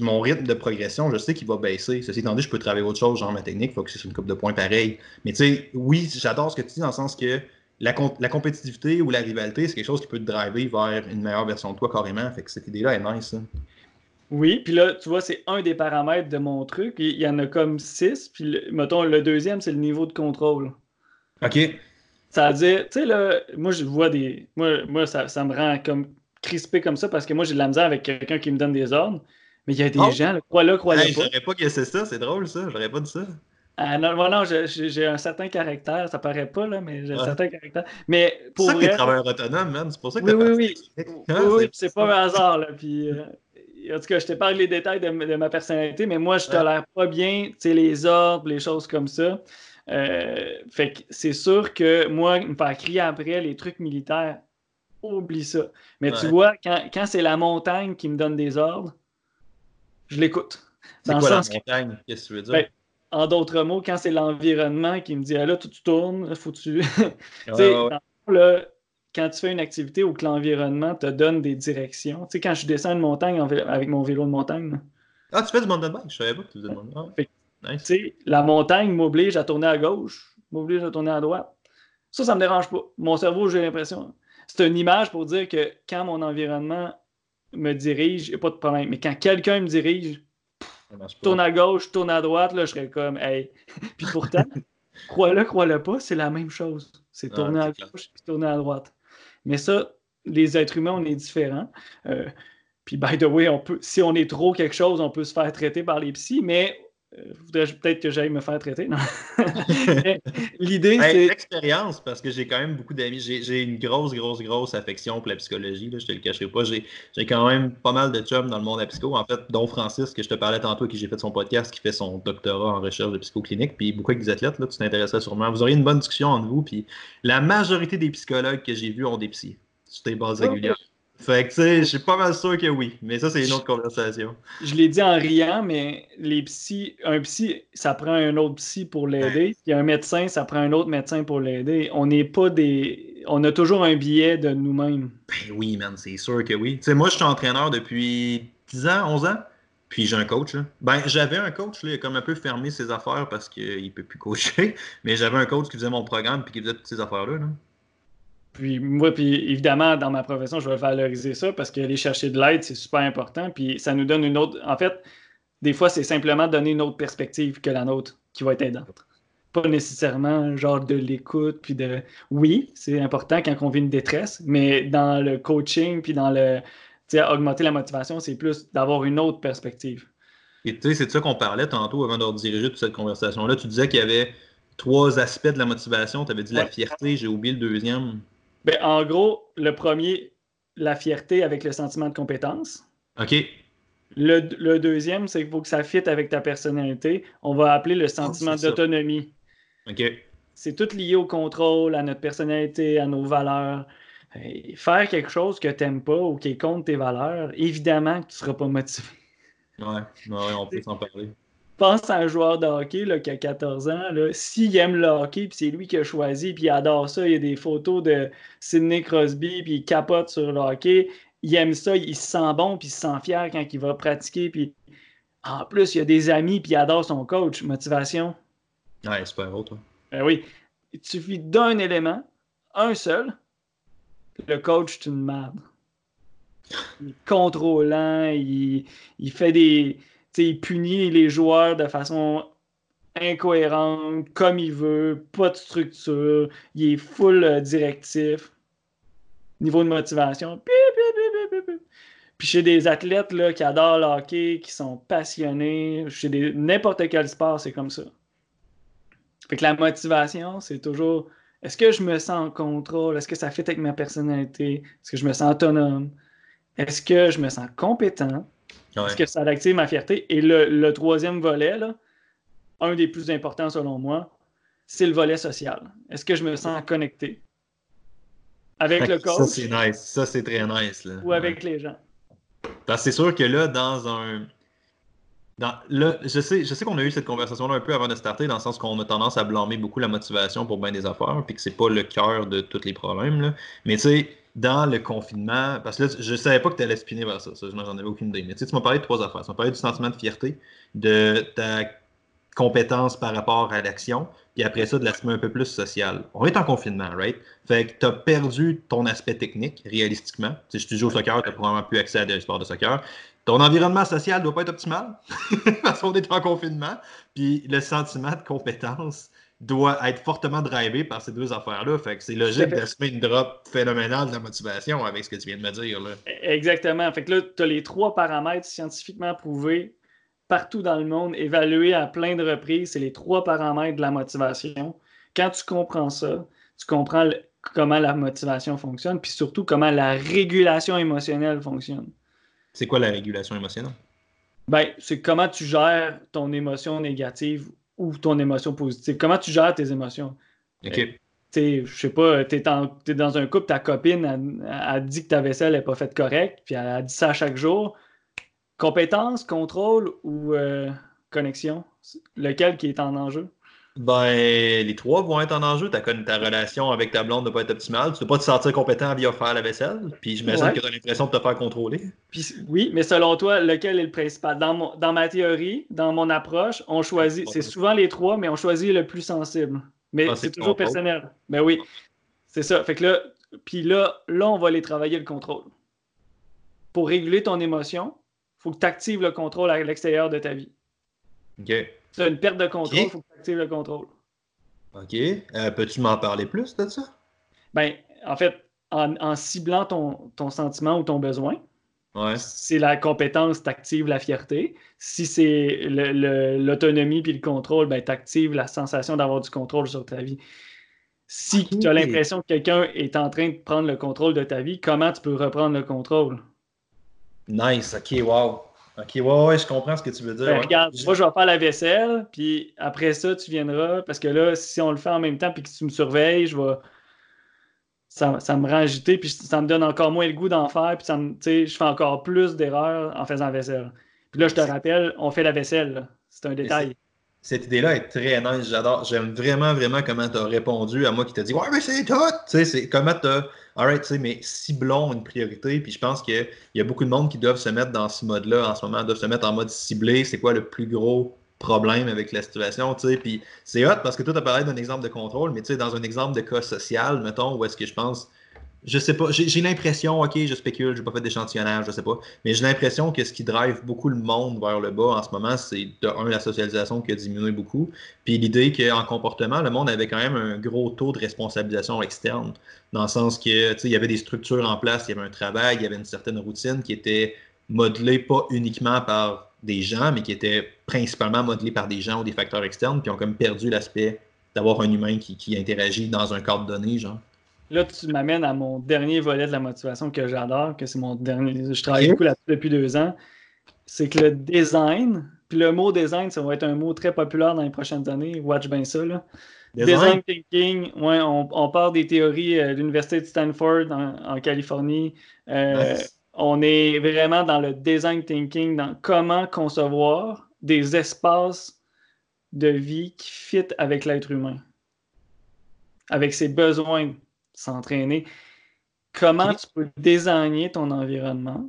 mon rythme de progression, je sais qu'il va baisser. Ceci étant dit, je peux travailler autre chose, genre ma technique, il faut que c'est une coupe de points pareil. Mais tu sais, oui, j'adore ce que tu dis dans le sens que la, la compétitivité ou la rivalité, c'est quelque chose qui peut te driver vers une meilleure version de toi carrément. Fait que cette idée-là est nice. Oui, puis là, tu vois, c'est un des paramètres de mon truc. Il y en a comme six. Puis, le, mettons, le deuxième, c'est le niveau de contrôle. OK. Ça veut dire, tu sais, là, moi, je vois des. Moi, moi ça, ça, me rend comme crispé comme ça parce que moi, j'ai de la misère avec quelqu'un qui me donne des ordres. Mais il y a des oh. gens, crois-le, crois-le pas. J'aurais pas guessé ça, c'est drôle, ça. J'aurais pas dit ça. Ah, non, non j'ai un certain caractère, ça paraît pas, là, mais j'ai un certain caractère. Mais pour C'est ça que travailleur autonome, man. C'est pour ça que Oui, oui, oui. oui, c'est pas un hasard, là. Puis, euh, en tout cas, je t'ai parlé les détails de, ma personnalité, mais moi, je tolère pas bien les ordres, les choses comme ça. Euh, fait que c'est sûr que moi, me faire crier après les trucs militaires, oublie ça. Mais tu vois, quand, c'est la montagne qui me donne des ordres, je l'écoute. C'est quoi la montagne? Qu'est-ce que tu veux dire? Ben, en d'autres mots, quand c'est l'environnement qui me dit ah, là, tu, tournes, faut tu. ouais, quand tu fais une activité où l'environnement te donne des directions, tu sais, quand je descends une montagne avec mon vélo de montagne. Ah, tu fais du mountain bike? Je savais pas que tu faisais du mountain bike. Tu sais, la montagne m'oblige à tourner à gauche, m'oblige à tourner à droite. Ça, ça me dérange pas. Mon cerveau, j'ai l'impression. C'est une image pour dire que quand mon environnement me dirige, il n'y a pas de problème. Mais quand quelqu'un me dirige, tourne à gauche, tourne à droite, là, je serais comme, hey. puis pourtant, crois-le, crois-le pas, c'est la même chose. C'est tourner à gauche puis tourner à droite. Mais ça, les êtres humains, on est différents. Euh, puis, by the way, on peut, si on est trop quelque chose, on peut se faire traiter par les psys, mais voudrais peut-être que j'aille me faire traiter. L'idée, c'est. L'expérience, parce que j'ai quand même beaucoup d'amis. J'ai une grosse, grosse, grosse affection pour la psychologie. Là, je te le cacherai pas. J'ai quand même pas mal de chums dans le monde de la psycho. En fait, dont Francis, que je te parlais tantôt, qui j'ai fait son podcast, qui fait son doctorat en recherche de psychoclinique. Puis beaucoup avec des athlètes, là, tu t'intéresserais sûrement. Vous auriez une bonne discussion entre vous. Puis la majorité des psychologues que j'ai vus ont des psys. Sur des bases régulières. Fait que, tu sais, je suis pas mal sûr que oui. Mais ça, c'est une autre conversation. Je l'ai dit en riant, mais les psys, un psy, ça prend un autre psy pour l'aider. Puis un médecin, ça prend un autre médecin pour l'aider. On n'est pas des. On a toujours un billet de nous-mêmes. Ben oui, man, c'est sûr que oui. Tu sais, moi, je suis entraîneur depuis 10 ans, 11 ans. Puis j'ai un coach. Là. Ben, j'avais un coach, là, il a comme un peu fermé ses affaires parce qu'il ne peut plus coacher. Mais j'avais un coach qui faisait mon programme puis qui faisait toutes ces affaires-là. là. Puis moi, puis évidemment, dans ma profession, je vais valoriser ça parce qu'aller chercher de l'aide, c'est super important. Puis ça nous donne une autre. En fait, Des fois, c'est simplement donner une autre perspective que la nôtre qui va être aidante. Pas nécessairement genre de l'écoute, puis de... Oui, c'est important quand on vit une détresse, mais dans le coaching, puis dans le... augmenter la motivation, c'est plus d'avoir une autre perspective. Et tu sais, c'est de ça qu'on parlait tantôt avant de diriger toute cette conversation-là. Tu disais qu'il y avait trois aspects de la motivation. Tu avais dit la fierté, j'ai oublié le deuxième. Ben, en gros, le premier, la fierté avec le sentiment de compétence. OK. Le, deuxième, c'est qu'il faut que ça fitte avec ta personnalité. On va appeler le sentiment d'autonomie. OK. C'est tout lié au contrôle, à notre personnalité, à nos valeurs. Faire quelque chose que tu n'aimes pas ou qui est contre tes valeurs, évidemment que tu ne seras pas motivé. Ouais, on peut s'en parler. Pense à un joueur de hockey là, qui a 14 ans. S'il aime le hockey, puis c'est lui qui a choisi, puis il adore ça, il y a des photos de Sidney Crosby, puis il capote sur le hockey. Il aime ça, il se sent bon, puis il se sent fier quand il va pratiquer. Puis en plus, il a des amis, puis il adore son coach. Motivation? Ouais, super beau, toi. Ben oui. Il suffit d'un élément, un seul. Le coach, c'est une merde. Il est contrôlant, il, fait des. Il punit les joueurs de façon incohérente, comme il veut, pas de structure, il est full euh, directif. Niveau de motivation. Puis chez des athlètes là, qui adorent le hockey, qui sont passionnés, chez n'importe quel sport, c'est comme ça. Fait que la motivation, c'est toujours est-ce que je me sens en contrôle? Est-ce que ça fait avec ma personnalité? Est-ce que je me sens autonome? Est-ce que je me sens compétent? Est-ce que ça active ma fierté? Et le, troisième volet, un des plus importants selon moi, c'est le volet social. Est-ce que je me sens connecté? Avec le coach? Ça, c'est nice. Ça, c'est très nice. Ou avec les gens? Parce que c'est sûr que là, dans un. Dans, là, je sais, je sais qu'on a eu cette conversation-là un peu avant de starter, dans le sens qu'on a tendance à blâmer beaucoup la motivation pour bien des affaires, puis que c'est pas le cœur de tous les problèmes. Là. Mais tu sais, dans le confinement, parce que là, je savais pas que tu allais spinner vers ça, ça j'en avais aucune idée. Mais tu m'as parlé de trois affaires. Tu m'as parlé du sentiment de fierté, de ta compétence par rapport à l'action, puis après ça, de l'aspect un peu plus social. On est en confinement, right? Fait que tu as perdu ton aspect technique, réalistiquement. Si tu joues au soccer, tu n'as probablement plus accès à des sports de soccer. Ton environnement social ne doit pas être optimal, parce qu'on est en confinement. Puis le sentiment de compétence, doit être fortement drivé par ces deux affaires-là. Fait que c'est logique d'assumer une drop phénoménale de la motivation avec ce que tu viens de me dire. Là. Exactement. Fait que là, tu as les trois paramètres scientifiquement prouvés partout dans le monde, évalués à plein de reprises. C'est les trois paramètres de la motivation. Quand tu comprends ça, tu comprends comment la motivation fonctionne, puis surtout comment la régulation émotionnelle fonctionne. C'est quoi la régulation émotionnelle? Ben, c'est comment tu gères ton émotion négative ou ton émotion positive? Comment tu gères tes émotions? OK. Euh, je sais pas, tu es, dans un couple, ta copine a, dit que ta vaisselle n'est pas faite correct, puis elle a dit ça chaque jour. Compétence, contrôle ou euh, connexion? Lequel qui est en enjeu? Ben, les trois vont être en enjeu. Ta, ta relation avec ta blonde ne va pas être optimale. Tu ne peux pas te sentir compétent via faire la vaisselle. Puis j'imagine que tu as l'impression de te faire contrôler. Puis, oui, mais selon toi, lequel est le principal? Dans, dans ma théorie, dans mon approche, on choisit, c'est souvent les trois, mais on choisit le plus sensible. Mais ah, c'est toujours personnel. Mais oui, c'est ça. Fait que là, puis là, là, on va aller travailler le contrôle. Pour réguler ton émotion, il faut que tu actives le contrôle à l'extérieur de ta vie. OK. Tu as une perte de contrôle, il faut que le contrôle. OK. Euh, peux-tu m'en parler plus de ça? Ben, en fait, en, ciblant ton, ton, sentiment ou ton besoin, ouais. c'est la compétence, tu actives la fierté. Si c'est l'autonomie puis le contrôle, ben, tu actives la sensation d'avoir du contrôle sur ta vie. Si tu as l'impression que quelqu'un est en train de prendre le contrôle de ta vie, comment tu peux reprendre le contrôle? Nice, ok, wow. Ok, ouais, ouais, je comprends ce que tu veux dire. Ben, regarde, moi, je vais faire la vaisselle, puis après ça, tu viendras. Parce que là, si on le fait en même temps, puis que tu me surveilles, je vais. Ça, ça me rend agité, puis ça me donne encore moins le goût d'en faire, puis ça me, je fais encore plus d'erreurs en faisant la vaisselle. Puis là, je te rappelle, on fait la vaisselle. C'est un détail cette idée-là est très nice. J'adore. J'aime vraiment, vraiment comment tu as répondu à moi qui t'a dit Ouais, mais c'est tout. Tu sais, c'est comment tu as. Alright, tu sais, mais ciblons une priorité. Puis je pense qu'il y a beaucoup de monde qui doivent se mettre dans ce mode-là en ce moment, doivent se mettre en mode ciblé. C'est quoi le plus gros problème avec la situation, tu sais. Puis c'est hot parce que toi, tu as parlé d'un exemple de contrôle, mais tu sais, dans un exemple de cas social, mettons, où est-ce que je pense je sais pas, j'ai l'impression, ok, je spécule, j'ai pas fait d'échantillonnage, je sais pas, mais j'ai l'impression que ce qui drive beaucoup le monde vers le bas en ce moment, c'est de un, la socialisation qui a diminué beaucoup, puis l'idée qu'en comportement, le monde avait quand même un gros taux de responsabilisation externe, dans le sens que, il y avait des structures en place, il y avait un travail, il y avait une certaine routine qui était modelée pas uniquement par des gens, mais qui était principalement modelée par des gens ou des facteurs externes, puis ont comme perdu l'aspect d'avoir un humain qui, qui interagit dans un cadre donné, genre. Là, tu m'amènes à mon dernier volet de la motivation que j'adore, que c'est mon dernier. Je travaille beaucoup là-dessus depuis deux ans. C'est que le design, puis le mot design, ça va être un mot très populaire dans les prochaines années. Watch bien ça. Là. Design? thinking, ouais, on, on, part des théories euh, de l'Université de Stanford en, Californie. Euh, on est vraiment dans le design thinking, dans comment concevoir des espaces de vie qui fit avec l'être humain, avec ses besoins s'entraîner. Comment tu peux désigner ton environnement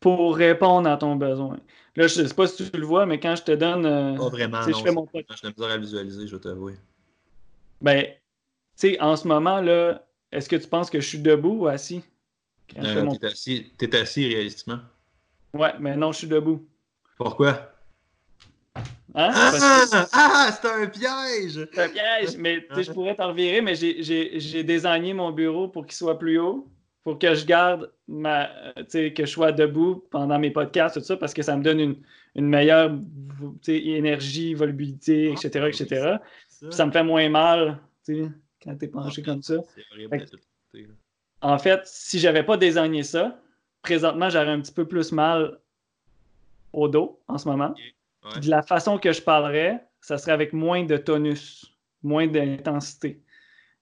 pour répondre à ton besoin? Là, je ne sais pas si tu le vois, mais quand je te donne. Euh, pas vraiment. Non, je fais mon Je misère à visualiser, je vais t'avouer. Ben, tu sais, en ce moment, là, est-ce que tu penses que je suis debout ou assis? Euh, tu es, assis, assis réalistiquement. Ouais, mais non, je suis debout. Pourquoi? Hein? Ah, ah c'est un piège! C'est un piège, mais je pourrais t'en revirer, mais j'ai désigné mon bureau pour qu'il soit plus haut, pour que je garde ma. que je sois debout pendant mes podcasts, tout ça, parce que ça me donne une, une meilleure énergie, volubilité, etc. etc. Ça. me fait moins mal quand tu es penché ah, comme ça. en fait, si j'avais pas désigné ça, présentement, j'aurais un petit peu plus mal au dos en ce moment. De la façon que je parlerais, ça serait avec moins de tonus, moins d'intensité.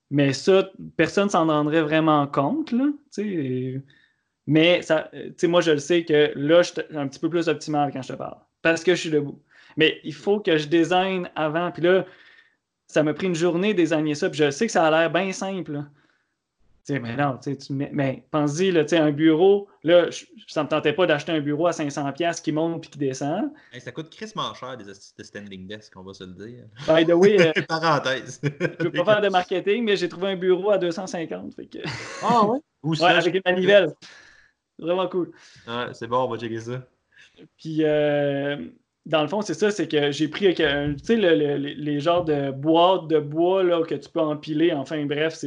Mais ça, personne ne s'en rendrait vraiment compte. Là, mais ça, moi, je le sais que là, je suis un petit peu plus optimal quand je te parle. Parce que je suis debout. Mais il faut que je design avant. Puis là, ça m'a pris une journée de designer ça. Puis je sais que ça a l'air bien simple mais non, tu mets, mais pense-y, un bureau, là, ça ne me tentait pas d'acheter un bureau à 500$ qui monte puis qui descend. ça coûte crissement cher des de standing desk, on va se le dire. By the way, euh, parenthèse. je ne veux pas faire de marketing, mais j'ai trouvé un bureau à 250. Fait que... Ah ouais? Où ouais, avec une manivelle. Vraiment cool. Ouais, c'est bon, on va checker ça. Puis, euh, dans le fond, c'est ça, c'est que j'ai pris tu sais, les genres de boîtes de bois là, que tu peux empiler. Enfin, bref,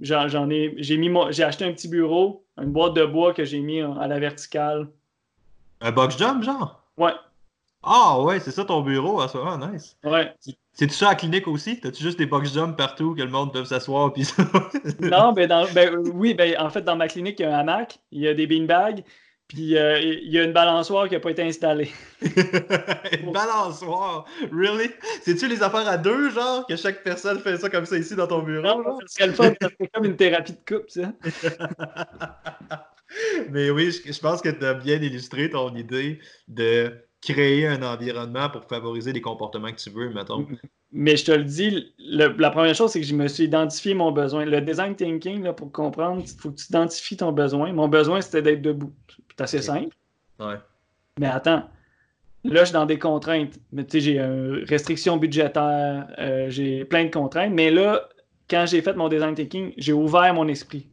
j'en ai, j'ai mis j'ai acheté un petit bureau, une boîte de bois que j'ai mis à la verticale. Un box jump, genre? Ouais. Ah ouais, c'est ça ton bureau à ce moment, nice. Ouais. C'est-tu ça à la clinique aussi? T'as-tu juste des box jump partout que le monde peut s'asseoir puis Non, ben, dans, ben oui, ben en fait, dans ma clinique, il y a un hamac, il y a des beanbags, puis euh, il y a une balançoire qui n'a pas été installée. une balançoire? Really? C'est-tu les affaires à deux, genre, que chaque personne fait ça comme ça ici dans ton bureau? Non, c'est le fun, c'est comme une thérapie de coupe, ça. Mais oui, je, pense que tu as bien illustré ton idée de créer un environnement pour favoriser les comportements que tu veux, mettons. Mais je te le dis, la première chose, c'est que je me suis identifié mon besoin. Le design thinking, là, pour comprendre, il faut que tu identifies ton besoin. Mon besoin, c'était d'être debout. C'est assez simple. Ouais. Mais attends, là, je suis dans des contraintes. Mais tu sais, j'ai une restriction budgétaire, euh, j'ai plein de contraintes. Mais là, quand j'ai fait mon design thinking, j'ai ouvert mon esprit.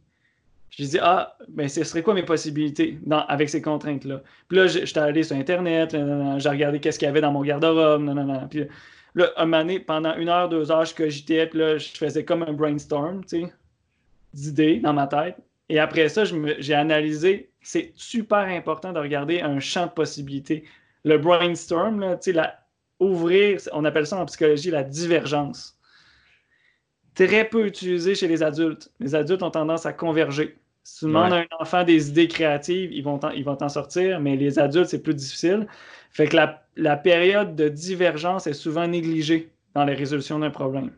J'ai dit, ah, ben, ce serait quoi mes possibilités dans, avec ces contraintes-là? Puis là, j'étais allé sur Internet, j'ai regardé qu'est-ce qu'il y avait dans mon garde-robe. Puis là, un moment donné, pendant une heure, deux heures, je cogitais, puis là, je faisais comme un brainstorm, tu sais, d'idées dans ma tête. Et après ça, j'ai analysé c'est super important de regarder un champ de possibilités. Le brainstorm, là, la, ouvrir, on appelle ça en psychologie la divergence. Très peu utilisé chez les adultes. Les adultes ont tendance à converger. Si tu demandes à un enfant des idées créatives, ils vont t'en sortir, mais les adultes, c'est plus difficile. Fait que la, la période de divergence est souvent négligée dans la résolution d'un problème.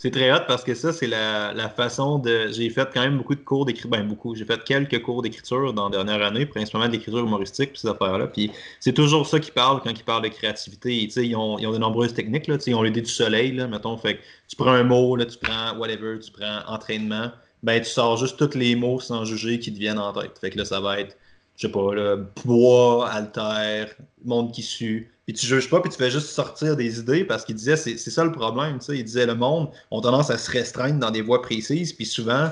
C'est très hot parce que ça, c'est la, façon de. J'ai fait quand même beaucoup de cours d'écriture. Ben, beaucoup. J'ai fait quelques cours d'écriture dans la dernière année, principalement d'écriture humoristique, puis ces affaires-là. Puis c'est toujours ça qu'ils parlent quand ils parlent de créativité. Ils ont, ils ont de nombreuses techniques. Là, ils ont l'idée du soleil, là, mettons. Fait tu prends un mot, là, tu prends whatever, tu prends entraînement. Ben, tu sors juste tous les mots sans juger qui te viennent en tête. Fait que là, ça va être, je sais pas, là, bois, alter, monde qui sue puis tu juges pas, puis tu fais juste sortir des idées parce qu'il disait, c'est ça le problème, tu sais. Il disait, le monde ont tendance à se restreindre dans des voies précises, puis souvent,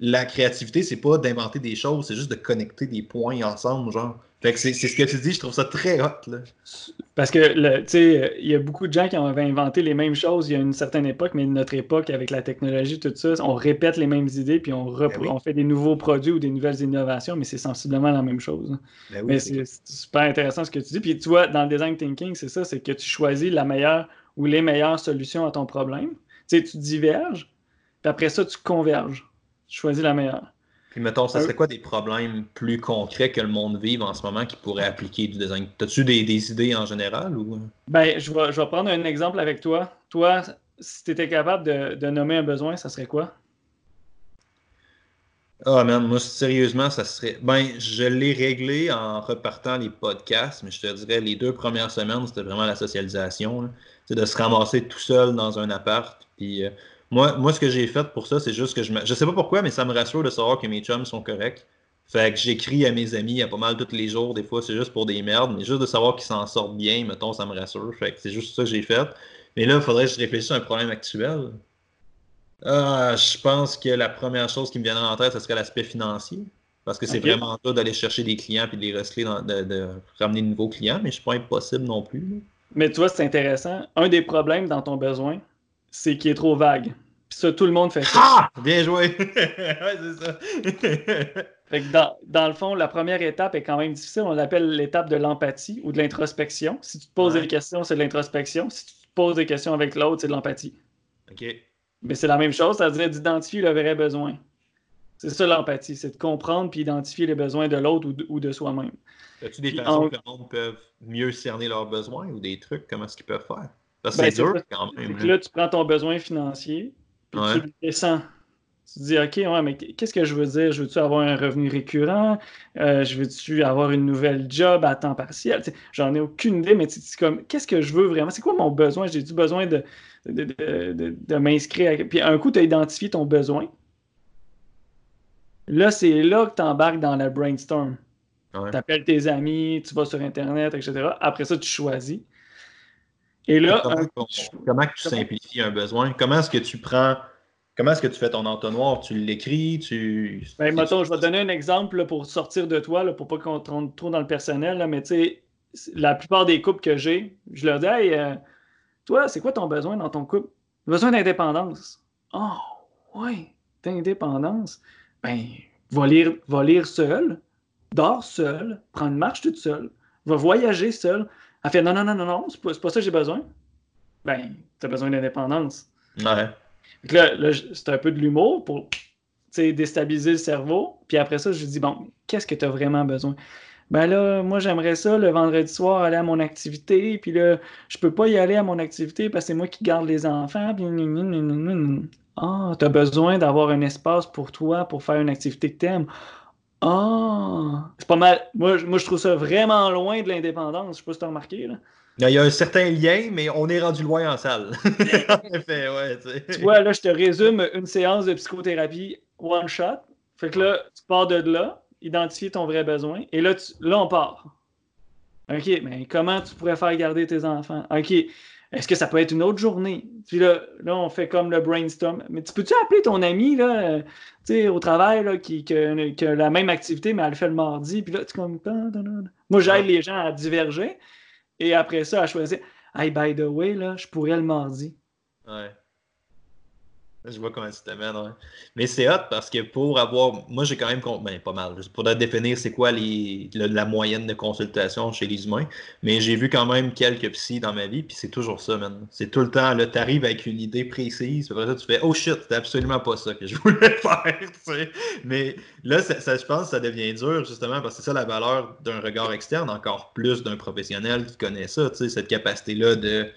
la créativité, c'est pas d'inventer des choses, c'est juste de connecter des points ensemble, genre. Fait que c'est ce que tu dis, je trouve ça très hot. Là. Parce que, tu sais, il y a beaucoup de gens qui ont inventé les mêmes choses il y a une certaine époque, mais notre époque, avec la technologie, tout ça, on répète les mêmes idées, puis on, ben on fait des nouveaux produits ou des nouvelles innovations, mais c'est sensiblement la même chose. Ben mais c'est super intéressant ce que tu dis. Puis tu vois, dans le design thinking, c'est ça, c'est que tu choisis la meilleure ou les meilleures solutions à ton problème. Tu sais, tu diverges, puis après ça, tu converges. Tu choisis la meilleure. Puis mettons, ça serait quoi des problèmes plus concrets que le monde vive en ce moment qui pourraient appliquer du design? As-tu des, idées en général? Ou... Ben, je vais, je vais prendre un exemple avec toi. Toi, si tu étais capable de, nommer un besoin, ça serait quoi? Ah, man, moi, sérieusement, ça serait. Ben, je l'ai réglé en repartant les podcasts, mais je te dirais, les deux premières semaines, c'était vraiment la socialisation. C'est de se ramasser tout seul dans un appart. Puis, euh, moi, moi, ce que j'ai fait pour ça, c'est juste que je me... Je sais pas pourquoi, mais ça me rassure de savoir que mes chums sont corrects. Fait que j'écris à mes amis à pas mal tous les jours, des fois c'est juste pour des merdes, mais juste de savoir qu'ils s'en sortent bien, mettons, ça me rassure. Fait que c'est juste ça que j'ai fait. Mais là, il faudrait que je réfléchisse à un problème actuel. Ah, je pense que la première chose qui me viendrait en tête, ce serait l'aspect financier. Parce que c'est vraiment ça d'aller chercher des clients et de les recycler, de, ramener de nouveaux clients, mais je suis pas impossible non plus. Mais tu vois, c'est intéressant. Un des problèmes dans ton besoin, c'est qu'il est trop vague. Puis ça, tout le monde fait ça. Ah! Bien joué! ouais, c'est ça. fait que dans, dans, le fond, la première étape est quand même difficile. On l'appelle l'étape de l'empathie ou de l'introspection. Si tu te poses des questions, c'est de l'introspection. Si tu te poses des questions avec l'autre, c'est de l'empathie. OK. Mais c'est la même chose, c'est-à-dire d'identifier le vrai besoin. C'est ça l'empathie, c'est de comprendre puis identifier les besoins de l'autre ou de, soi-même. As-tu des façons que le monde peut mieux cerner leurs besoins ou des trucs? Comment est-ce qu'ils peuvent faire? Ben, c'est dur quand même. Hein. Là, tu prends ton besoin financier, puis tu le descends. Tu te dis, OK, ouais, mais qu'est-ce que je veux dire? Je veux-tu avoir un revenu récurrent? Euh, je veux-tu avoir une nouvelle job à temps partiel? J'en ai aucune idée, mais tu comme, qu'est-ce que je veux vraiment? C'est quoi mon besoin? J'ai du besoin de, de, de, de, m'inscrire. Puis un coup, tu as identifié ton besoin. Là, c'est là que tu embarques dans la brainstorm. Tu appelles tes amis, tu vas sur Internet, etc. Après ça, tu choisis. Et là, comment, tu simplifies un besoin? Comment est-ce que tu prends. Comment est-ce que tu fais ton entonnoir? Tu l'écris? Tu... Ben, mettons, je vais te donner un exemple pour sortir de toi, là, pour pas qu'on rentre trop dans le personnel. Là, mais tu sais, la plupart des couples que j'ai, je leur dis Hey, euh, toi, c'est quoi ton besoin dans ton couple? Besoin d'indépendance. Oh, ouais, d'indépendance. Ben, va lire, va lire seul, dors seul, prends une marche toute seule, va voyager seul. Elle fait non, non, non, non, non, c'est pas, pas, ça que j'ai besoin. Ben, t'as besoin d'indépendance. Ouais. là, là c'est un peu de l'humour pour déstabiliser le cerveau. Puis après ça, je lui dis bon, qu'est-ce que tu as vraiment besoin? Ben là, moi, j'aimerais ça le vendredi soir aller à mon activité. Puis là, je peux pas y aller à mon activité parce que c'est moi qui garde les enfants. Puis ah, tu as besoin d'avoir un espace pour toi pour faire une activité que tu aimes. Ah, c'est pas mal. Moi, moi, je trouve ça vraiment loin de l'indépendance. Je sais pas si tu as remarqué. Là. Il y a un certain lien, mais on est rendu loin en salle. en effet, ouais. Tu vois, là, je te résume une séance de psychothérapie one shot. Fait que là, tu pars de là, identifier ton vrai besoin, et là, tu, là, on part. OK, mais comment tu pourrais faire garder tes enfants? OK, est-ce que ça peut être une autre journée? Puis là, là, on fait comme le brainstorm. Mais tu peux-tu appeler ton ami là, euh, au travail là, qui, a la même activité, mais elle le fait le mardi? Puis là, tu comme. Moi, j'aide les gens à diverger et après ça, à choisir. Hey, by the way, là, je pourrais le mardi. Ouais. Je vois comment tu t'amènes. Mais c'est hot parce que pour avoir. Moi, j'ai quand même. Ben, pas mal. Pour définir c'est quoi la, moyenne de consultation chez les humains. Mais j'ai vu quand même quelques psys dans ma vie, puis c'est toujours ça, man. C'est tout le temps, là, t'arrives avec une idée précise, après ça, tu fais Oh shit, c'était absolument pas ça que je voulais faire, tu sais. Mais là, ça, je pense que ça devient dur, justement, parce que c'est ça la valeur d'un regard externe, encore plus d'un professionnel qui connaît ça, tu sais, cette capacité-là de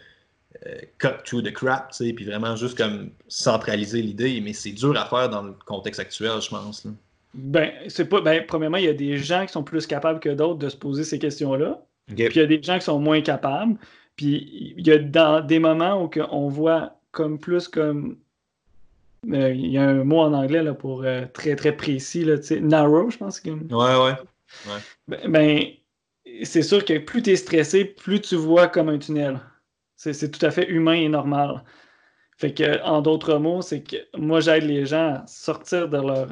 cut through the crap, tu sais, puis vraiment juste comme centraliser l'idée, mais c'est dur à faire dans le contexte actuel, je pense. Ben, c'est pas. Ben, premièrement, il y a des gens qui sont plus capables que d'autres de se poser ces questions-là. Puis il y a des gens qui sont moins capables. Puis il y a dans des moments où on voit comme plus comme. Euh, il y a un mot en anglais là, pour euh, très très précis, là, narrow, je pense. Que... Ouais, ouais. Ben, ben c'est sûr que plus tu es stressé, plus tu vois comme un tunnel. C'est tout à fait humain et normal. Fait que, en d'autres mots, c'est que moi, j'aide les gens à sortir de leur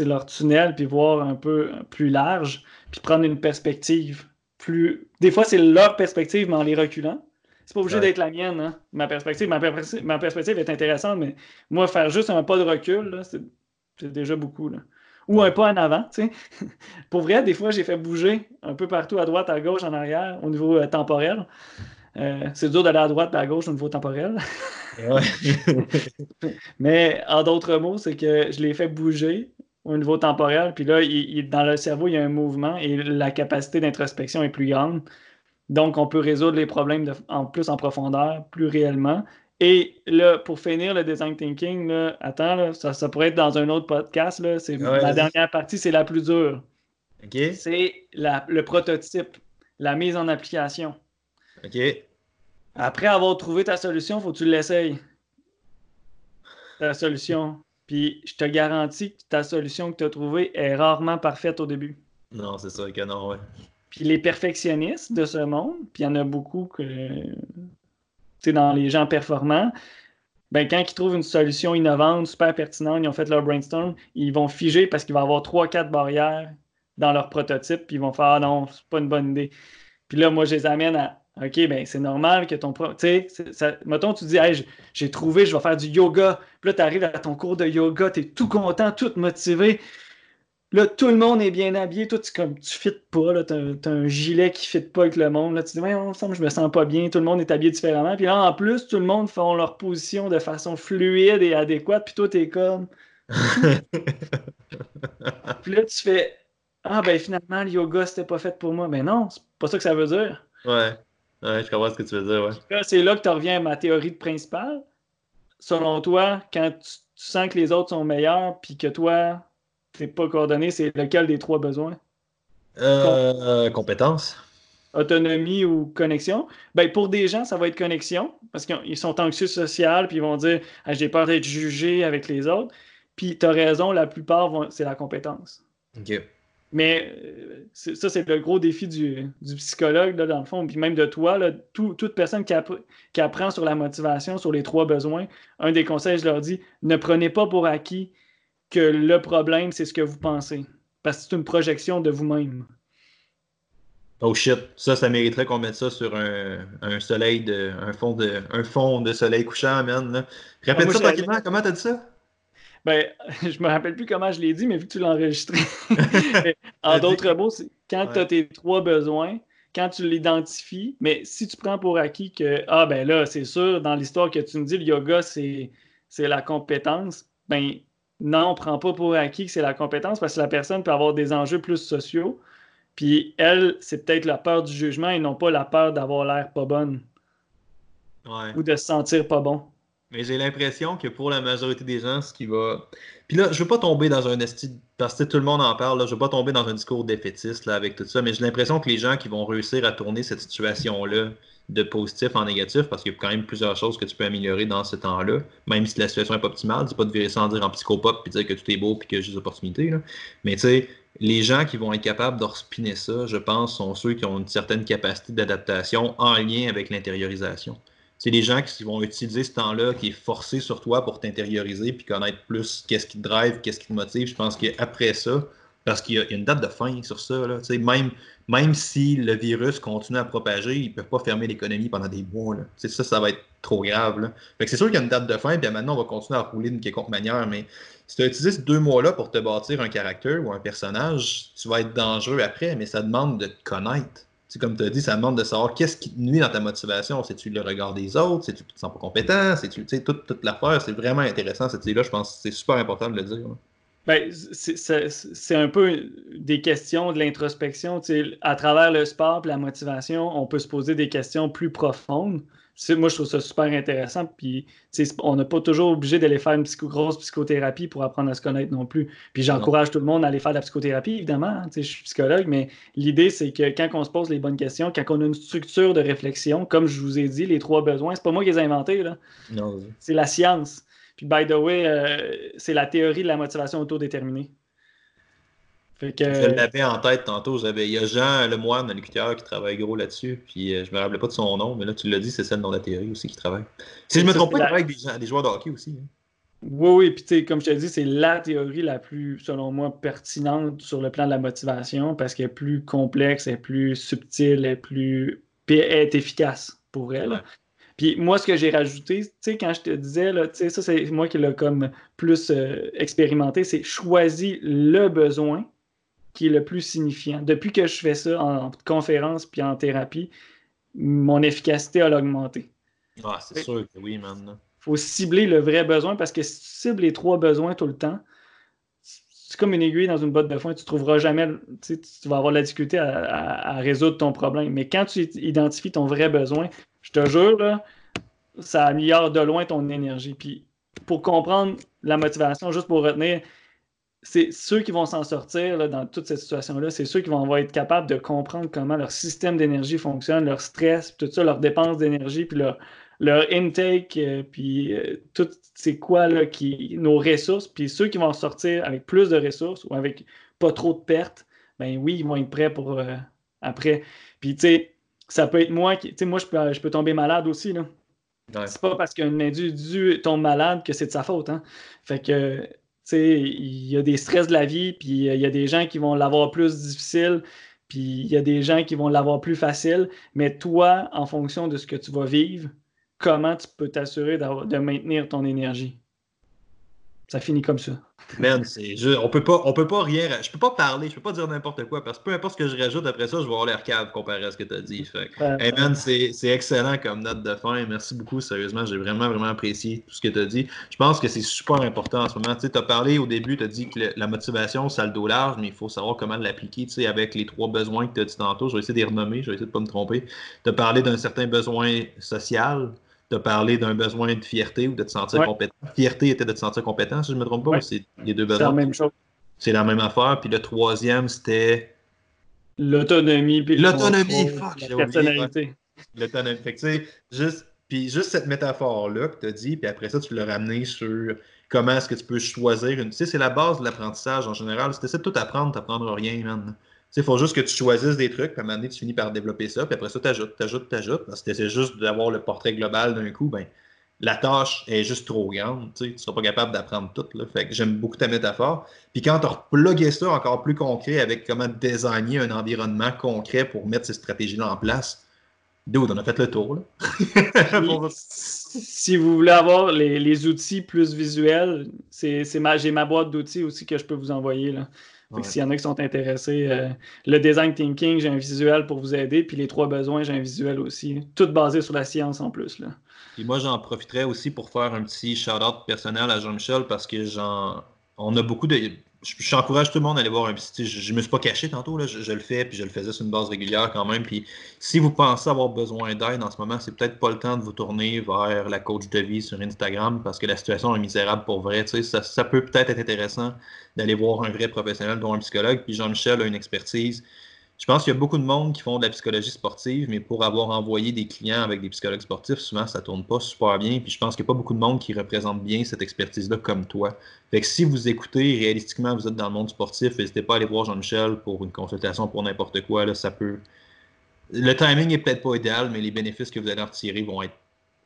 leur tunnel, puis voir un peu plus large, puis prendre une perspective plus. Des fois, c'est leur perspective, mais en les reculant. C'est pas obligé d'être la mienne, hein. ma, perspective, ma, perspective. est intéressante, mais moi, faire juste un pas de recul, c'est déjà beaucoup. Là. Ou un pas en avant, tu sais. Pour vrai, des fois, j'ai fait bouger un peu partout, à droite, à gauche, en arrière, au niveau euh, temporel. Euh, c'est dur d'aller à droite et à gauche au niveau temporel. Mais en d'autres mots, c'est que je l'ai fait bouger au niveau temporel. Puis là, dans le cerveau, il y a un mouvement et la capacité d'introspection est plus grande. Donc, on peut résoudre les problèmes en plus en profondeur, plus réellement. Et là, pour finir le design thinking, attends, ça, pourrait être dans un autre podcast. Là, la dernière partie, c'est la plus dure. C'est le prototype, la mise en application. OK. Après avoir trouvé ta solution, il faut que tu l'essayes. Ta solution. Puis je te garantis que ta solution que tu as trouvée est rarement parfaite au début. Non, c'est ça que non, ouais. Puis les perfectionnistes de ce monde, puis il y en a beaucoup que c'est dans les gens performants, ben, quand ils trouvent une solution innovante, super pertinente, ils ont fait leur brainstorm, ils vont figer parce qu'il va y avoir trois, quatre barrières dans leur prototype, puis ils vont faire Ah non, c'est pas une bonne idée. Puis là, moi, je les amène à OK, ben c'est normal que ton. Tu sais, mettons, tu dis, hey, j'ai trouvé, je vais faire du yoga. Puis là, tu arrives à ton cours de yoga, tu es tout content, tout motivé. Là, tout le monde est bien habillé. Toi, tu comme tu fites pas. Tu as, un gilet qui ne fit pas avec le monde. Là, tu dis, ouais, ensemble, je me sens pas bien. Tout le monde est habillé différemment. Puis là, en plus, tout le monde fait leur position de façon fluide et adéquate. Puis toi, tu es comme. puis là, tu fais, ah, ben finalement, le yoga, c'était pas fait pour moi. Mais non, c'est pas ça que ça veut dire. Ouais. Ouais, je comprends ce que tu veux dire, ouais. C'est là que tu reviens à ma théorie de principale. Selon toi, quand tu, sens que les autres sont meilleurs, puis que toi, t'es pas coordonné, c'est lequel des trois besoins? Euh, compétence. Autonomie ou connexion. Ben, pour des gens, ça va être connexion, parce qu'ils sont anxieux social, puis ils vont dire ah, j'ai peur d'être jugé avec les autres. Puis tu as raison, la plupart, c'est la compétence. OK. Mais euh, ça, c'est le gros défi du, psychologue, dans le fond, puis même de toi. toute personne qui, apprend sur la motivation, sur les trois besoins, un des conseils, je leur dis, ne prenez pas pour acquis que le problème, c'est ce que vous pensez. Parce que c'est une projection de vous-même. Oh shit, ça, ça mériterait qu'on mette ça sur un, soleil de. un fond de. un fond de soleil couchant, man. Répète ah, ça tranquillement, comment t'as dit ça? Ben, je me rappelle plus comment je l'ai dit, mais vu que tu l'as enregistré. en d'autres mots, quand tu as tes trois besoins, quand tu l'identifies, mais si tu prends pour acquis que, ah ben là, c'est sûr, dans l'histoire que tu me dis, le yoga, c'est la compétence, ben non, on ne prend pas pour acquis que c'est la compétence parce que la personne peut avoir des enjeux plus sociaux. Puis elle, c'est peut-être la peur du jugement et non pas la peur d'avoir l'air pas bonne. Ou de se sentir pas bon. Mais j'ai l'impression que pour la majorité des gens, ce qui va. Puis là, je veux pas tomber dans un esti. Parce que tout le monde en parle, là, je veux pas tomber dans un discours défaitiste là, avec tout ça, mais j'ai l'impression que les gens qui vont réussir à tourner cette situation-là de positif en négatif, parce qu'il y a quand même plusieurs choses que tu peux améliorer dans ce temps-là, même si la situation n'est pas optimale, c'est pas de virer sans dire en psychopop puis dire que tout est beau puis que j'ai des opportunités. Mais tu sais, les gens qui vont être capables de spinner ça, je pense, sont ceux qui ont une certaine capacité d'adaptation en lien avec l'intériorisation c'est des gens qui vont utiliser ce temps-là qui est forcé sur toi pour t'intérioriser puis connaître plus qu'est-ce qui te drive, qu'est-ce qui te motive. Je pense qu'après ça, parce qu'il y, a une date de fin sur ça, même, même si le virus continue à propager, ils ne peuvent pas fermer l'économie pendant des mois. Ça, ça va être trop grave. c'est sûr qu'il y a une date de fin, puis maintenant, on va continuer à rouler d'une quelconque manière, mais si tu utilises ces deux mois-là pour te bâtir un caractère ou un personnage, tu vas être dangereux après, mais ça demande de te connaître comme tu as dit, ça demande de savoir qu'est-ce qui te nuit dans ta motivation. C'est-tu le regard des autres? C'est-tu que tu te sens pas compétent? C'est-tu toute, toute l'affaire? C'est vraiment intéressant cette idée-là. Je pense que c'est super important de le dire. Ben, c'est un peu des questions de l'introspection. À travers le sport et la motivation, on peut se poser des questions plus profondes moi, je trouve ça super intéressant. Puis, on n'est pas toujours obligé d'aller faire une grosse psychothérapie pour apprendre à se connaître non plus. Puis, j'encourage tout le monde à aller faire de la psychothérapie, évidemment. Hein, je suis psychologue, mais l'idée, c'est que quand on se pose les bonnes questions, quand on a une structure de réflexion, comme je vous ai dit, les trois besoins, c'est pas moi qui les ai inventés. C'est la science. Puis, by the way, euh, c'est la théorie de la motivation autodéterminée. Fait que... Je l'avais en tête tantôt. Il y a Jean Lemoine, un locuteur, qui travaille gros là-dessus. Puis euh, je me rappelais pas de son nom, mais là, tu l'as dit, c'est celle dans la théorie aussi qui travaille. Si je me trompe pas, il travaille avec des, joueurs de hockey aussi. Hein. Oui, oui, puis comme je te dis, c'est la théorie la plus, selon moi, pertinente sur le plan de la motivation parce qu'elle est plus complexe, elle est plus subtile, elle est plus elle est efficace pour elle. Puis moi, ce que j'ai rajouté, tu sais, quand je te disais, là, ça, c'est moi qui l'ai comme plus euh, expérimenté, c'est choisis le besoin qui est le plus signifiant. Depuis que je fais ça en conférence puis en thérapie, mon efficacité a augmenté. Ah, c'est sûr que oui, maintenant. Il faut cibler le vrai besoin parce que si tu cibles les trois besoins tout le temps, c'est comme une aiguille dans une botte de foin, tu ne trouveras jamais, tu vas avoir la difficulté à, résoudre ton problème. Mais quand tu identifies ton vrai besoin, je te jure, ça améliore de loin ton énergie. Puis pour comprendre la motivation, juste pour retenir, c'est ceux qui vont s'en sortir dans toute cette situation-là, c'est ceux qui vont être capables de comprendre comment leur système d'énergie fonctionne, leur stress, tout ça, leurs dépenses d'énergie, puis leur, leur intake, euh, puis euh, tout c'est quoi là, qui, nos ressources, puis ceux qui vont sortir avec plus de ressources ou avec pas trop de pertes, ben oui, ils vont être prêts pour euh, après. Puis tu sais, ça peut être moi qui, tu sais, moi je peux, je peux tomber malade aussi là. C'est pas parce qu'un individu tombe malade que c'est de sa faute. Hein? Fait que, il y a des stress de la vie, puis il y a des gens qui vont l'avoir plus difficile, puis il y a des gens qui vont l'avoir plus facile. Mais toi, en fonction de ce que tu vas vivre, comment tu peux t'assurer de maintenir ton énergie? Ça finit comme ça. Man, c'est on peut pas, on peut pas rien, je peux pas parler, je peux pas dire n'importe quoi parce que peu importe ce que je rajoute après ça, je vais avoir l'air cave comparé à ce que tu as dit. Fait. hey man, c'est excellent comme note de fin. Merci beaucoup, sérieusement, j'ai vraiment vraiment apprécié tout ce que tu as dit. Je pense que c'est super important en ce moment. Tu as parlé au début, tu as dit que la motivation, ça le dos large, mais il faut savoir comment l'appliquer, tu sais, avec les trois besoins que tu as dit tantôt. Je vais essayer de les renommer, je vais essayer de pas me tromper. Tu as parlé d'un certain besoin social, de parler d'un besoin de fierté ou de te sentir compétent. Fierté était de te sentir compétent, si je ne me trompe pas, c'est les deux besoins. C'est la même chose. C'est la même affaire. Puis le troisième, c'était. L'autonomie. L'autonomie, fuck, personnalité. L'autonomie. Fait que tu sais, juste, puis juste cette métaphore-là que tu as dit, puis après ça, tu l'as ramené sur comment est-ce que tu peux choisir une. Tu sais, c'est la base de l'apprentissage en général. Si tu essaies de tout apprendre, tu n'apprendras rien, man. Il faut juste que tu choisisses des trucs, puis à un moment donné, tu finis par développer ça, puis après ça, tu ajoutes, tu ajoutes, tu ajoutes. Parce que c'est juste d'avoir le portrait global d'un coup, ben, la tâche est juste trop grande. Tu ne seras pas capable d'apprendre tout. J'aime beaucoup ta métaphore. Puis quand tu as ça encore plus concret avec comment designer un environnement concret pour mettre ces stratégies-là en place, Dude, on a fait le tour. Si, vous voulez avoir les, les outils plus visuels, c'est, j'ai ma boîte d'outils aussi que je peux vous envoyer. Là. S'il y en a qui sont intéressés, euh, le design thinking, j'ai un visuel pour vous aider, puis les trois besoins, j'ai un visuel aussi. Tout basé sur la science en plus. Là. Et moi, j'en profiterai aussi pour faire un petit shout-out personnel à Jean-Michel parce que j'en... on a beaucoup de j'encourage tout le monde à aller voir un petit. Je, ne me suis pas caché tantôt, là, je, le fais, puis je le faisais sur une base régulière quand même. Puis si vous pensez avoir besoin d'aide en ce moment, c'est peut-être pas le temps de vous tourner vers la coach de vie sur Instagram parce que la situation est misérable pour vrai. Ça, ça peut peut-être être intéressant d'aller voir un vrai professionnel, dont un psychologue. Puis Jean-Michel a une expertise je pense qu'il y a beaucoup de monde qui font de la psychologie sportive, mais pour avoir envoyé des clients avec des psychologues sportifs, souvent ça ne tourne pas super bien. Puis je pense qu'il n'y a pas beaucoup de monde qui représente bien cette expertise-là comme toi. Fait que si vous écoutez, réalistiquement, vous êtes dans le monde sportif, n'hésitez pas à aller voir Jean-Michel pour une consultation pour n'importe quoi. Là, ça peut. Le timing n'est peut-être pas idéal, mais les bénéfices que vous allez en retirer vont être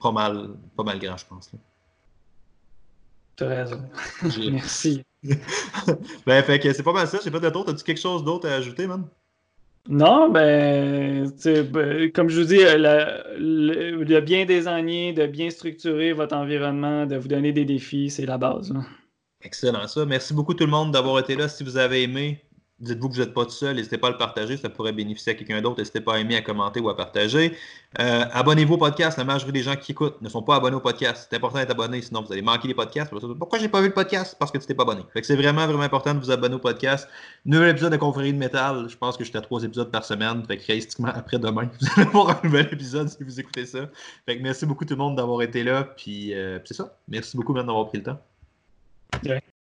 pas mal, pas mal grands, je pense. Tu as raison. Merci. ben, fait que c'est pas mal ça. J'ai pas de tour. As-tu quelque chose d'autre à ajouter, man? Non, ben, ben, comme je vous dis, de bien désigner, de bien structurer votre environnement, de vous donner des défis, c'est la base. Excellent ça. Merci beaucoup tout le monde d'avoir été là. Si vous avez aimé, Dites-vous que vous n'êtes pas tout seul, n'hésitez pas à le partager, ça pourrait bénéficier à quelqu'un d'autre. N'hésitez pas à aimer, à commenter ou à partager. Euh, abonnez-vous au podcast. La majorité des gens qui écoutent ne sont pas abonnés au podcast. C'est important d'être abonné, sinon vous allez manquer les podcasts. Pourquoi j'ai pas vu le podcast? Parce que tu t'es pas abonné. c'est vraiment, vraiment important de vous abonner au podcast. Nouvel épisode de Confrérie de métal. Je pense que j'étais à trois épisodes par semaine. Fait que réalistiquement, après-demain, vous allez avoir un nouvel épisode si vous écoutez ça. Fait que merci beaucoup tout le monde d'avoir été là. Puis, euh, c'est ça. Merci beaucoup d'avoir pris le temps.